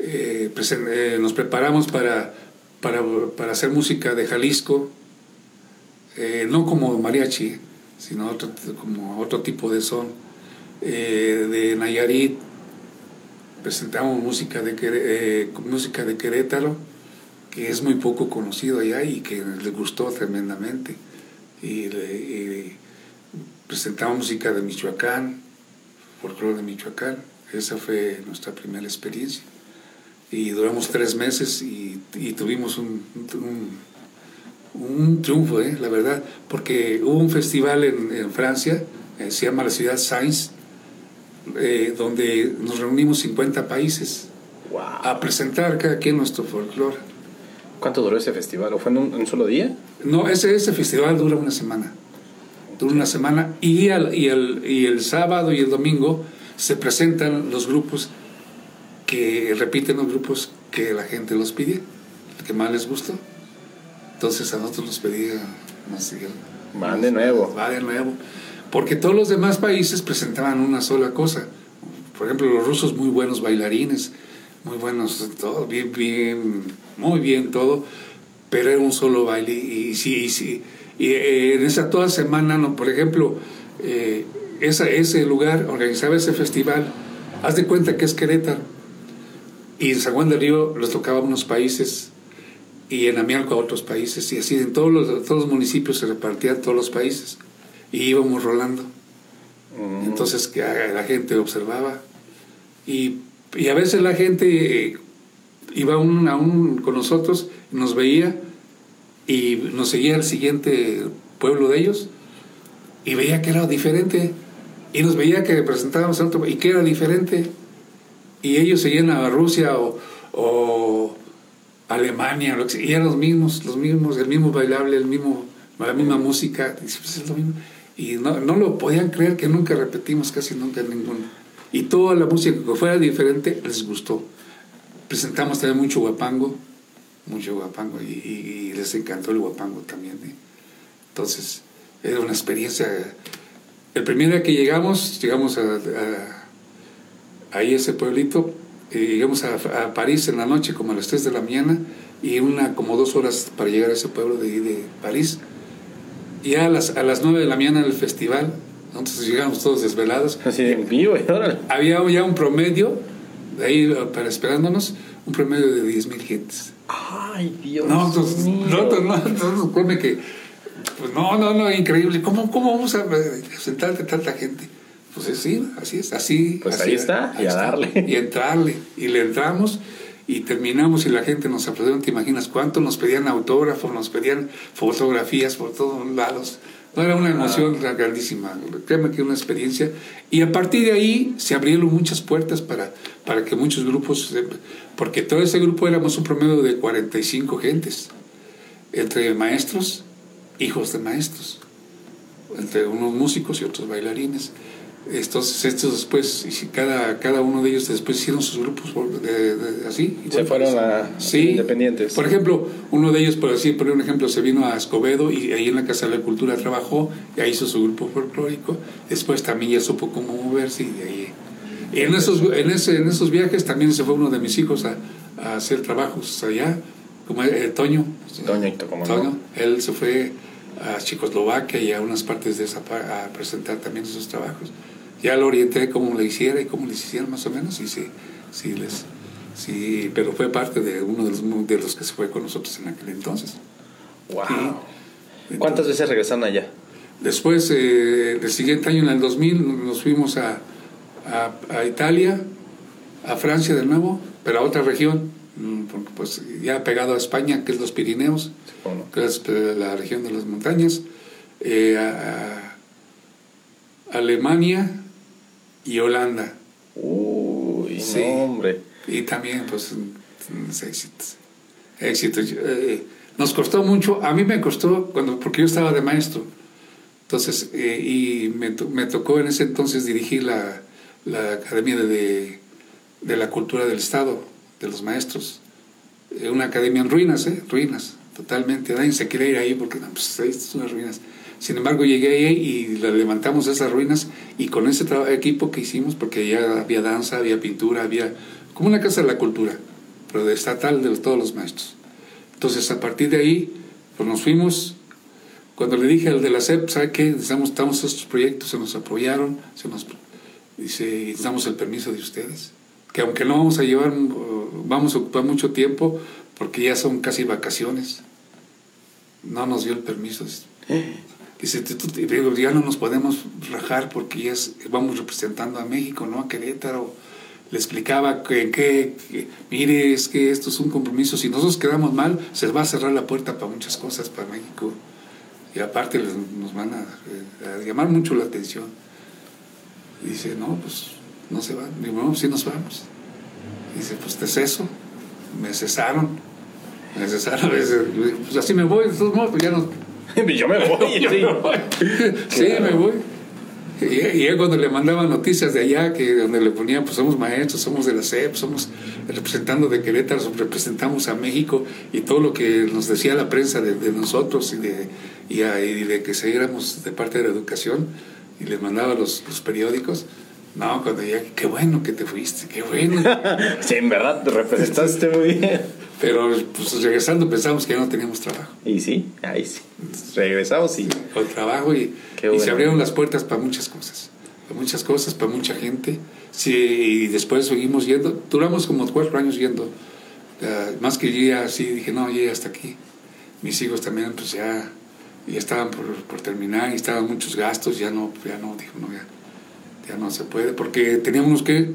Eh, eh, nos preparamos para, para, para, hacer música de Jalisco, eh, no como mariachi, sino otro, como otro tipo de son, de Nayarit, presentamos música de, música de Querétaro, que es muy poco conocido allá y que les gustó tremendamente. Y, presentamos música de Michoacán, folclore de Michoacán. Esa fue nuestra primera experiencia. Y duramos tres meses y, tuvimos un, un, triunfo, ¿eh? la verdad, porque hubo un festival en, Francia, eh, se llama la ciudad Sainz, eh, donde nos reunimos 50 países a presentar cada quien nuestro folclore. ¿Cuánto duró ese festival? ¿O fue en un, solo día? No, ese, ese festival dura una semana. Dura una semana y, el, y, el, y el sábado y el domingo se presentan los grupos que repiten los grupos que la gente los pide, que más les gustó. Entonces a nosotros nos pedían, más van de nuevo. Va de nuevo. Porque todos los demás países presentaban una sola cosa. Por ejemplo, los rusos muy buenos bailarines, muy buenos, todo bien, bien, muy bien todo, pero era un solo baile y sí, sí. Y eh, en esa toda semana, no, por ejemplo, eh, esa, ese lugar organizaba ese festival, haz de cuenta que es Querétaro, y en San Juan del Río los tocaba unos países y en Amialco a otros países, y así en todos los, todos los municipios se repartían todos los países, y íbamos rolando. Mm. Entonces que la gente observaba y y a veces la gente eh, iba un, un, con nosotros, nos veía y nos seguía al siguiente pueblo de ellos y veía que era diferente. Y nos veía que presentábamos otro y que era diferente. Y ellos seguían a Rusia o, Alemania, y eran los mismos, los mismos, el mismo bailable, el mismo, la misma música. Y, pues y no, no lo podían creer que nunca repetimos casi nunca ninguno y toda la música que fuera diferente les gustó. Presentamos también mucho guapango, mucho guapango, y, les encantó el guapango también. ¿eh? Entonces, era una experiencia. El primer día que llegamos, llegamos a, a, ahí ese pueblito, eh, llegamos a, a, París en la noche como a las 3 de la mañana y una como dos horas para llegar a ese pueblo de, de París. Y a las, a las 9 de la mañana el festival, entonces llegamos todos desvelados. Así en vivo, Había ya un promedio, de ahí para esperándonos, un promedio de 10 mil gentes. Ay, Dios no, entonces, mío. No, no, no, no, que, pues no, no, no, increíble. ¿Cómo, cómo vamos a sentarte tanta gente? Pues sí, así es, así. Pues así ahí está, y a darle. Y entrarle. Y le entramos y terminamos y la gente nos aplaudió. ¿Te imaginas cuánto? Nos pedían autógrafos, nos pedían fotografías por todos lados. No era una emoción ah. grandísima, créeme que una experiencia. Y a partir de ahí se abrieron muchas puertas para, para que muchos grupos, porque todo ese grupo éramos un promedio de 45 gentes, entre maestros, hijos de maestros, entre unos músicos y otros bailarines. Entonces estos después, cada, cada uno de ellos después hicieron sus grupos así. Se fueron a independientes. Por ejemplo, uno de ellos, por decir, por un ejemplo, se vino a Escobedo y ahí en la Casa de la Cultura trabajó, y ahí hizo su grupo folclórico. Después también ya supo cómo moverse y de ahí. Y en esos, en, ese, en esos viajes también se fue uno de mis hijos a, a hacer trabajos allá, como eh, Toño. Toño, como Toño. Él se fue a Checoslovaquia y a unas partes de esa a presentar también esos trabajos ya lo orienté cómo le hiciera y cómo les hiciera más o menos, y sí, sí, les, sí, pero fue parte de uno de los, de los que se fue con nosotros en aquel entonces. Wow. ¿Cuántas veces regresaron allá? Después, eh, el siguiente año, en el 2000, nos fuimos a, a, Italia, a Francia de nuevo, pero a otra región, porque pues ya pegado a España, que es los Pirineos, que es eh, la región de las montañas, eh, a Alemania, y Holanda. Uy, sí. hombre. Y también, pues, éxitos. Éxitos. Eh, nos costó mucho, a mí me costó, cuando, porque yo estaba de maestro. Entonces, eh, y me, me, tocó en ese entonces dirigir la, la Academia de, de, la Cultura del Estado, de los maestros. Eh, una academia en ruinas, ¿eh? Ruinas, totalmente. Nadie se quiere ir ahí porque, pues, ahí son las ruinas. Sin embargo, llegué ahí y levantamos esas ruinas y con ese equipo que hicimos, porque ya había danza, había pintura, había como una casa de la cultura, pero de estatal de todos los maestros. Entonces, a partir de ahí, pues nos fuimos. Cuando le dije al de la CEP, ¿sabe qué? Necesitamos, estamos estos proyectos, se nos apoyaron, se nos dice, necesitamos el permiso de ustedes. Que aunque no vamos a llevar, vamos a ocupar mucho tiempo, porque ya son casi vacaciones. No nos dio el permiso. Dice, ya no nos podemos rajar porque ya vamos representando a México, ¿no? A Querétaro. Le explicaba que, que, mire, es que esto es un compromiso. Si nosotros quedamos mal, se va a cerrar la puerta para muchas cosas para México. Y aparte nos van a, llamar mucho la atención. dice, no, pues no se van. Digo, no, sí nos vamos. dice, pues es eso. Me cesaron. Me cesaron. pues así me voy, de todos modos, pues ya no (laughs) (laughs) yo me voy. sí, me voy. Y, y cuando le mandaba noticias de allá, que donde le ponían, pues somos maestros, somos de la CEP, somos representando de Querétaro, representamos a México, y todo lo que nos decía la prensa de, nosotros y de, y, de que siguiéramos de parte de la educación, y les mandaba los, los periódicos, no, cuando ya, qué bueno que te fuiste, qué bueno. (laughs) sí, en verdad, te representaste muy bien. Pero pues regresando pensamos que ya no teníamos trabajo. Y sí, ahí sí. Regresamos y... Con trabajo y, se abrieron las puertas para muchas cosas. Para muchas cosas, para mucha gente. Sí, y después seguimos yendo. Duramos como cuatro años yendo. más que yo ya así dije, no, llegué hasta aquí. Mis hijos también pues ya, ya estaban por, por terminar y estaban muchos gastos. Ya no, ya no, dijo, no, ya, ya no se puede. Porque teníamos que...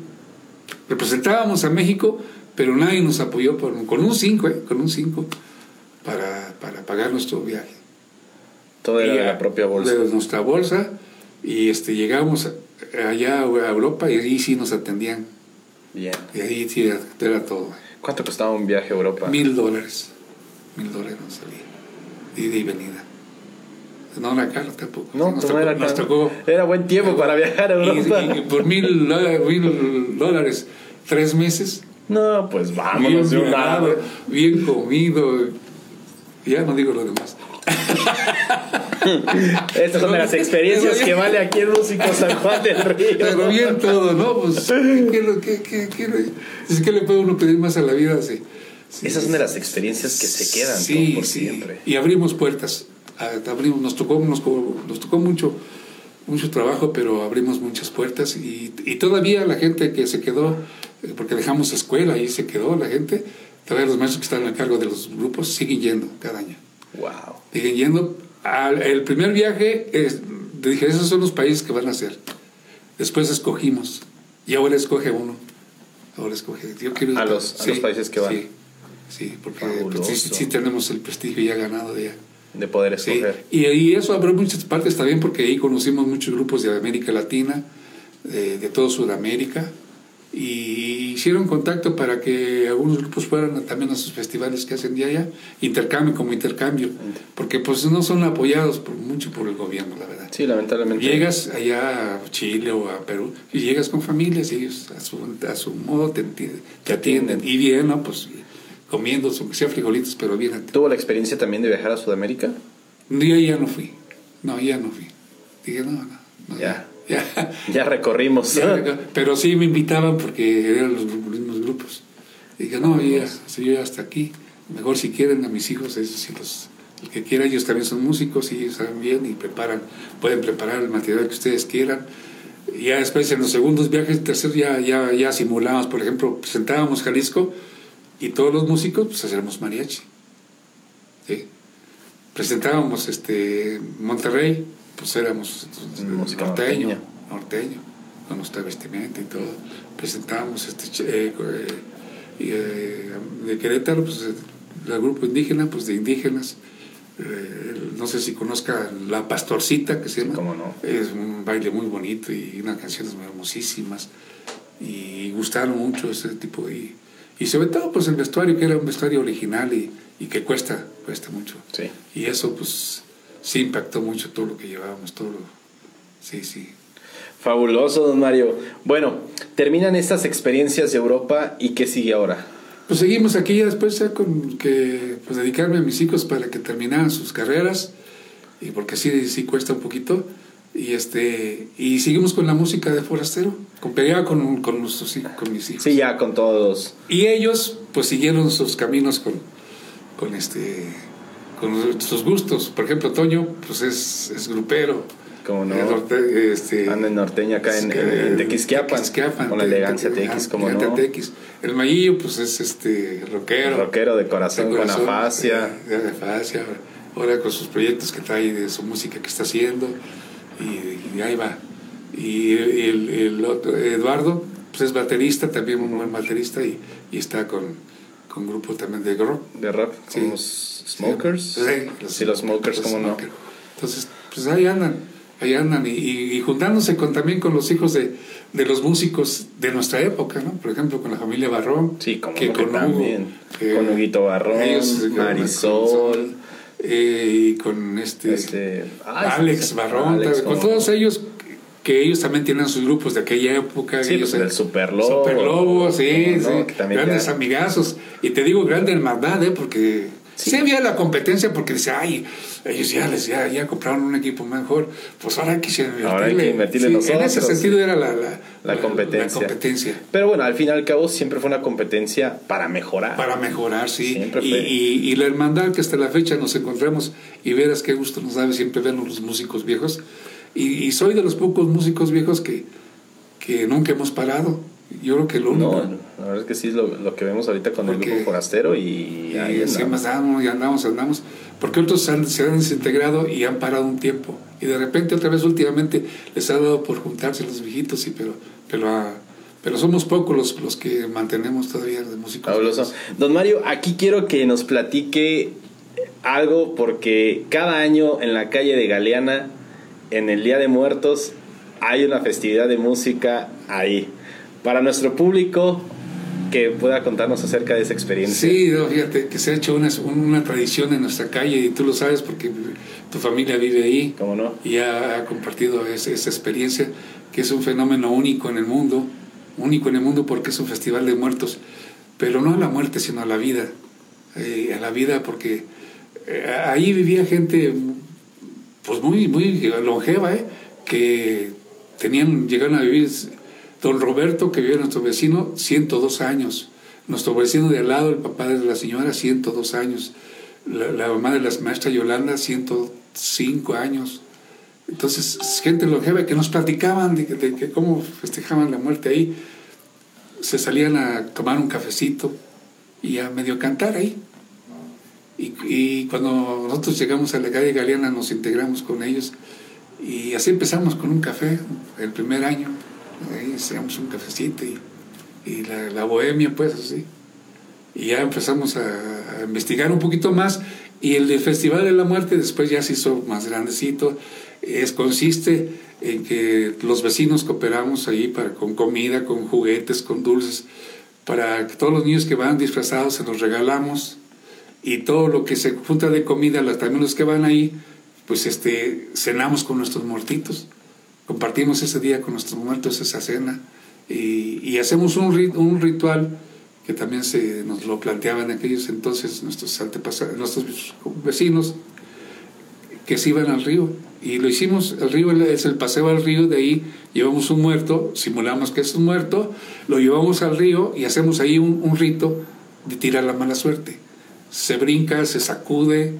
Representábamos a México pero nadie nos apoyó con un 5, ¿eh? con un 5 para, para, pagar nuestro viaje. Todo era de la propia bolsa. De nuestra bolsa y este, llegamos allá a Europa y ahí sí nos atendían. Bien. Y ahí sí era todo. ¿Cuánto costaba un viaje a Europa? Mil dólares. Mil dólares nos salía. Ida y venida. No era caro tampoco. No, nos, tocó, era, nos tocó, era buen tiempo para viajar a Europa. Y, por mil, mil dólares, tres meses, no, pues vámonos bien, de Bien comido. Ya no digo lo demás. (laughs) Estas son las experiencias que vale aquí en Músico San Juan del Río. Pero bien todo, ¿no? Pues, ¿qué, qué, qué, le puede uno pedir más a la vida? Sí, Esas son de las experiencias que se quedan sí, por sí. siempre. Y abrimos puertas. Abrimos, nos, tocó, nos, nos tocó mucho mucho trabajo, pero abrimos muchas puertas y, y, todavía la gente que se quedó, eh, porque dejamos escuela y se quedó la gente, todavía los maestros que están a cargo de los grupos siguen yendo cada año. Wow. Siguen yendo. Al, el primer viaje, es, dije, esos son los países que van a hacer. Después escogimos y ahora escoge uno. Ahora escoge. Yo quiero a, los, sí, a los países que van. Sí, sí porque pues, sí, sí, tenemos el prestigio ya ganado de ya de poder escoger. Sí. Y, y, eso abrió muchas partes también porque ahí conocimos muchos grupos de América Latina, de, de todo Sudamérica, y hicieron contacto para que algunos grupos fueran también a sus festivales que hacen de allá, intercambio como intercambio, porque pues no son apoyados por, mucho por el gobierno, la verdad. Sí, lamentablemente. Llegas allá a Chile o a Perú y llegas con familias y ellos a su, a su modo te, te atienden. Y bien, ¿no? Pues comiendo, aunque sea frijolitos, pero bien. ¿Tuvo la experiencia también de viajar a Sudamérica? Yo ya no fui. No, ya no fui. Dije, no, no. no ya. Ya. (laughs) ya recorrimos. Ya, pero sí me invitaban porque eran los mismos grupos. Dije, no, ya, si yo hasta aquí. Mejor si quieren a mis hijos, eso sí los, el que quiera, ellos también son músicos y ellos saben bien y preparan, pueden preparar el material que ustedes quieran. Y ya después en los segundos viajes, terceros ya, ya, ya simulábamos, por ejemplo, presentábamos Jalisco y todos los músicos pues hacíamos mariachi. ¿sí? Presentábamos este Monterrey, pues éramos Música norteño, norteño, con nuestra vestimenta y todo. Presentábamos este eh, eh, de Querétaro, pues el grupo indígena, pues de indígenas. Eh, no sé si conozca La Pastorcita, que se llama. ¿Cómo no? Es un baile muy bonito y unas canciones muy hermosísimas. Y gustaron mucho ese tipo de y sobre todo pues el vestuario que era un vestuario original y, y, que cuesta cuesta mucho. Sí. y eso pues sí impactó mucho todo lo que llevábamos todo lo, sí sí. Fabuloso don Mario. Bueno terminan estas experiencias de Europa y qué sigue ahora pues seguimos aquí ya después ya con que pues dedicarme a mis hijos para que terminaran sus carreras y porque sí sí cuesta un poquito y este y seguimos con la música de forastero con con, con, nuestros, con mis hijos. Sí ya con todos. Y ellos pues siguieron sus caminos con con este con sus gustos. Por ejemplo Toño pues es, es grupero. Como no norte, este, anda en norteño acá en, Tequisquiapan, Tequisquiapan con la elegancia tequis como no tequis. el Mayillo pues es este rockero. Rockero de corazón, de corazón con afasia de, de afasia ahora con sus proyectos que trae de su música que está haciendo y, y ahí va. Y el, el, otro, Eduardo, pues es baterista, también un buen baterista, y, y está con, con grupo también de rock. De rock, sí. como Smokers. Sí, los, sí, los Smokers, como no. Entonces, pues ahí andan, ahí andan, y, y, juntándose con, también con los hijos de, de, los músicos de nuestra época, ¿no? Por ejemplo, con la familia Barrón. Sí, como que no, con también. Hugo, que con Huguito Barrón, ellos, Marisol. Eh, y con este, este ah, Alex sí, Barrón, Alex, con todos ellos que ellos también tienen sus grupos de aquella época. Sí, ellos, pues el Super Lobo. Super Lobo, sí, no, sí. Grandes ya... amigazos. Y te digo, grande hermandad, ¿eh? Porque sí. había la competencia porque dice, ay, ellos ya les ya, ya compraron un equipo mejor, pues ahora hay que invertirle. Ahora hay que invertirle sí, nosotros. En ese sentido era la, la, la, competencia. la, competencia. Pero bueno, al fin y al cabo siempre fue una competencia para mejorar. Para mejorar, sí. Siempre y, fue. y, y, la hermandad que hasta la fecha nos encontramos y verás qué gusto nos da siempre vernos los músicos viejos. Y, y, soy de los pocos músicos viejos que, que nunca hemos parado. Yo creo que lo único. No, la verdad es que sí es lo, lo que vemos ahorita con Porque, el grupo forastero y ahí y andamos. andamos y andamos, andamos. Porque otros han, se han desintegrado y han parado un tiempo. Y de repente, otra vez, últimamente, les ha dado por juntarse los viejitos, sí, pero, pero, ah, pero somos pocos los, los que mantenemos todavía de músicos. Fabuloso. Don Mario, aquí quiero que nos platique algo, porque cada año en la calle de Galeana, en el Día de Muertos, hay una festividad de música ahí para nuestro público que pueda contarnos acerca de esa experiencia. Sí, no, fíjate que se ha hecho una, una, tradición en nuestra calle y tú lo sabes porque tu familia vive ahí. ¿Cómo no? Y ha, ha compartido esa, esa, experiencia que es un fenómeno único en el mundo, único en el mundo porque es un festival de muertos, pero no a la muerte, sino a la vida. Eh, a la vida porque eh, ahí vivía gente pues muy, muy longeva, ¿eh? que tenían, llegaron a vivir, don Roberto, que vive nuestro vecino, 102 años. Nuestro vecino de al lado, el papá de la señora, 102 años. La, mamá de la maestra Yolanda, 105 años. Entonces, gente longeva que nos platicaban de, de, cómo festejaban la muerte ahí. Se salían a tomar un cafecito y a medio cantar ahí. Y, y, cuando nosotros llegamos a la calle Galeana nos integramos con ellos y así empezamos con un café el primer año. Ahí hacíamos un cafecito y, y la, la, bohemia, pues así. Y ya empezamos a, a, investigar un poquito más. Y el Festival de la Muerte después ya se hizo más grandecito. Es, consiste en que los vecinos cooperamos ahí para, con comida, con juguetes, con dulces, para que todos los niños que van disfrazados se los regalamos. Y todo lo que se junta de comida, también los que van ahí, pues este, cenamos con nuestros muertitos, compartimos ese día con nuestros muertos esa cena y, hacemos un, ritual que también se nos lo planteaban aquellos entonces nuestros antepasados, nuestros vecinos que se iban al río y lo hicimos, el río es el paseo al río, de ahí llevamos un muerto, simulamos que es un muerto, lo llevamos al río y hacemos ahí un, un rito de tirar la mala suerte. Se brinca, se sacude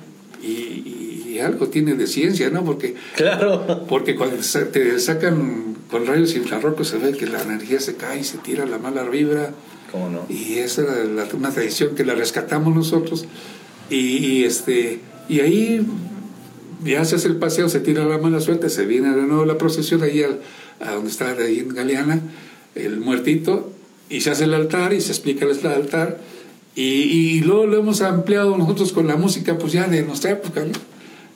algo tiene de ciencia, ¿no? Porque, claro. porque cuando te sacan con rayos infrarrojos se ve que la energía se cae y se tira la mala vibra. ¿Cómo no? Y esa es una tradición que la rescatamos nosotros. Y, este, y ahí ya se hace el paseo, se tira la mala suerte, se viene de nuevo la procesión ahí a donde está ahí en Galeana, el muertito, y se hace el altar y se explica el altar. Y, y luego lo hemos ampliado nosotros con la música, pues ya de nuestra época, ¿no?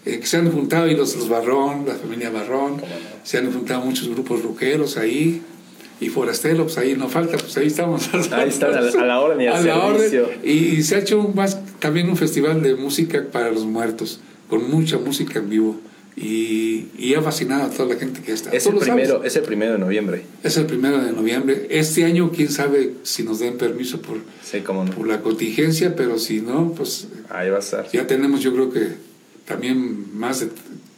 Eh, que se han juntado y los, los Barrón, la familia Barrón, se han juntado muchos grupos ruqueros ahí, y Forastelo, pues ahí no falta, pues ahí estamos. Ahí están, a, la orden y al (laughs) servicio. Y, se ha hecho más, también un festival de música para los muertos, con mucha música en vivo. Y, y ha fascinado a toda la gente que está. Es el, primero, es el primero de noviembre. Es el primero de noviembre. Este año, quién sabe si nos den permiso por, sí, cómo no. por la contingencia, pero si no, pues. Ahí va a estar. Ya tenemos, yo creo que también más de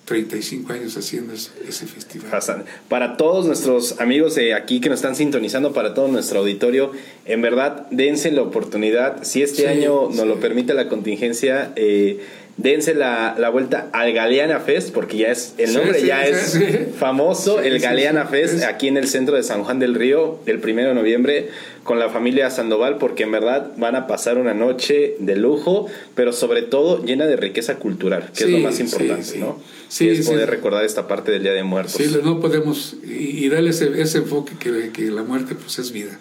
35 años haciendo ese festival. Para todos nuestros amigos de aquí que nos están sintonizando, para todo nuestro auditorio, en verdad, dense la oportunidad. Si este año nos lo permite la contingencia, eh, dense la, la, vuelta al Galeana Fest, porque ya es el nombre ya es famoso, el Galeana Fest, aquí en el centro de San Juan del Río, el primero de noviembre, con la familia Sandoval, porque en verdad van a pasar una noche de lujo, pero sobre todo llena de riqueza cultural, que es lo más importante, ¿no? Sí, es poder recordar esta parte del Día de Muertos. Sí, no podemos, y, darle ese, ese enfoque que, que la muerte pues es vida.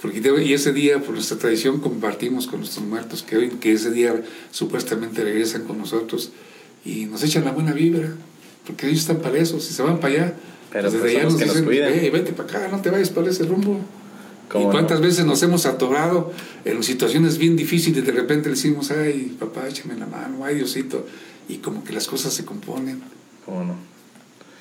Porque, y ese día, por nuestra tradición, compartimos con nuestros muertos, que, hoy, que ese día supuestamente regresan con nosotros y nos echan la buena vibra, porque ellos están para eso, si se van para allá, Pero pues desde allá nos dicen, vete para acá, no te vayas para ese rumbo. ¿Y cuántas veces nos hemos atorado en situaciones bien difíciles y de repente le decimos, ay, papá, échame la mano, ay, Diosito, y como que las cosas se componen. ¿Cómo no?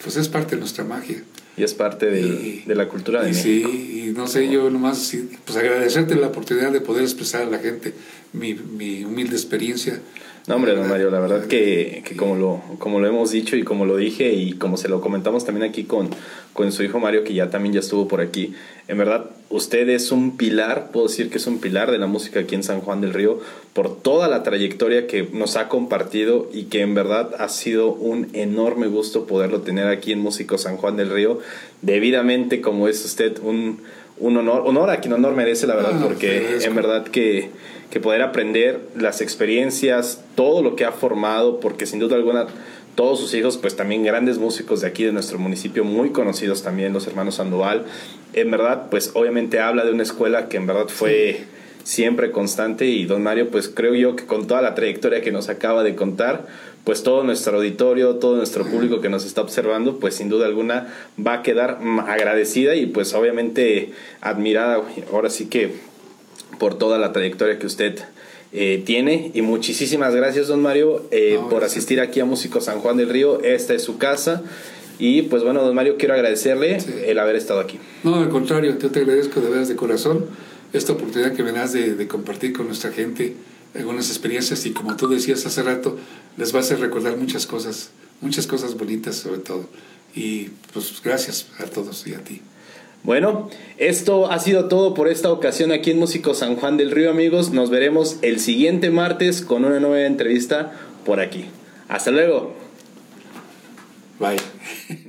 Pues es parte de nuestra magia. Y es parte de, de la cultura de México. Sí, y no sé, yo nomás pues agradecerte la oportunidad de poder expresar a la gente mi, mi humilde experiencia. No, hombre, don Mario, la verdad que, que, como, lo, como lo hemos dicho y como lo dije y como se lo comentamos también aquí con, con su hijo Mario, que ya también ya estuvo por aquí, en verdad, usted es un pilar, puedo decir que es un pilar de la música aquí en San Juan del Río, por toda la trayectoria que nos ha compartido y que en verdad ha sido un enorme gusto poderlo tener aquí en Músico San Juan del Río, debidamente como es usted un, un honor, honor a quien honor merece, la verdad, ah, porque en verdad que, que poder aprender las experiencias, todo lo que ha formado, porque sin duda alguna todos sus hijos, pues también grandes músicos de aquí de nuestro municipio, muy conocidos también, los hermanos Sandoval. En verdad, pues obviamente habla de una escuela que en verdad fue siempre constante y don Mario, pues creo yo que con toda la trayectoria que nos acaba de contar, pues todo nuestro auditorio, todo nuestro público que nos está observando, pues sin duda alguna va a quedar agradecida y pues obviamente admirada, ahora sí que por toda la trayectoria que usted eh, tiene. Y muchísimas gracias, don Mario, eh, por asistir aquí a Músico San Juan del Río. Esta es su casa. Y pues bueno, don Mario, quiero agradecerle el haber estado aquí. No, al contrario, yo te agradezco de veras de corazón esta oportunidad que me das de, de compartir con nuestra gente algunas experiencias y como tú decías hace rato, les va a hacer recordar muchas cosas, muchas cosas bonitas sobre todo. Y pues gracias a todos y a ti. Bueno, esto ha sido todo por esta ocasión aquí en Músico San Juan del Río, amigos. Nos veremos el siguiente martes con una nueva entrevista por aquí. Hasta luego. Bye. (laughs)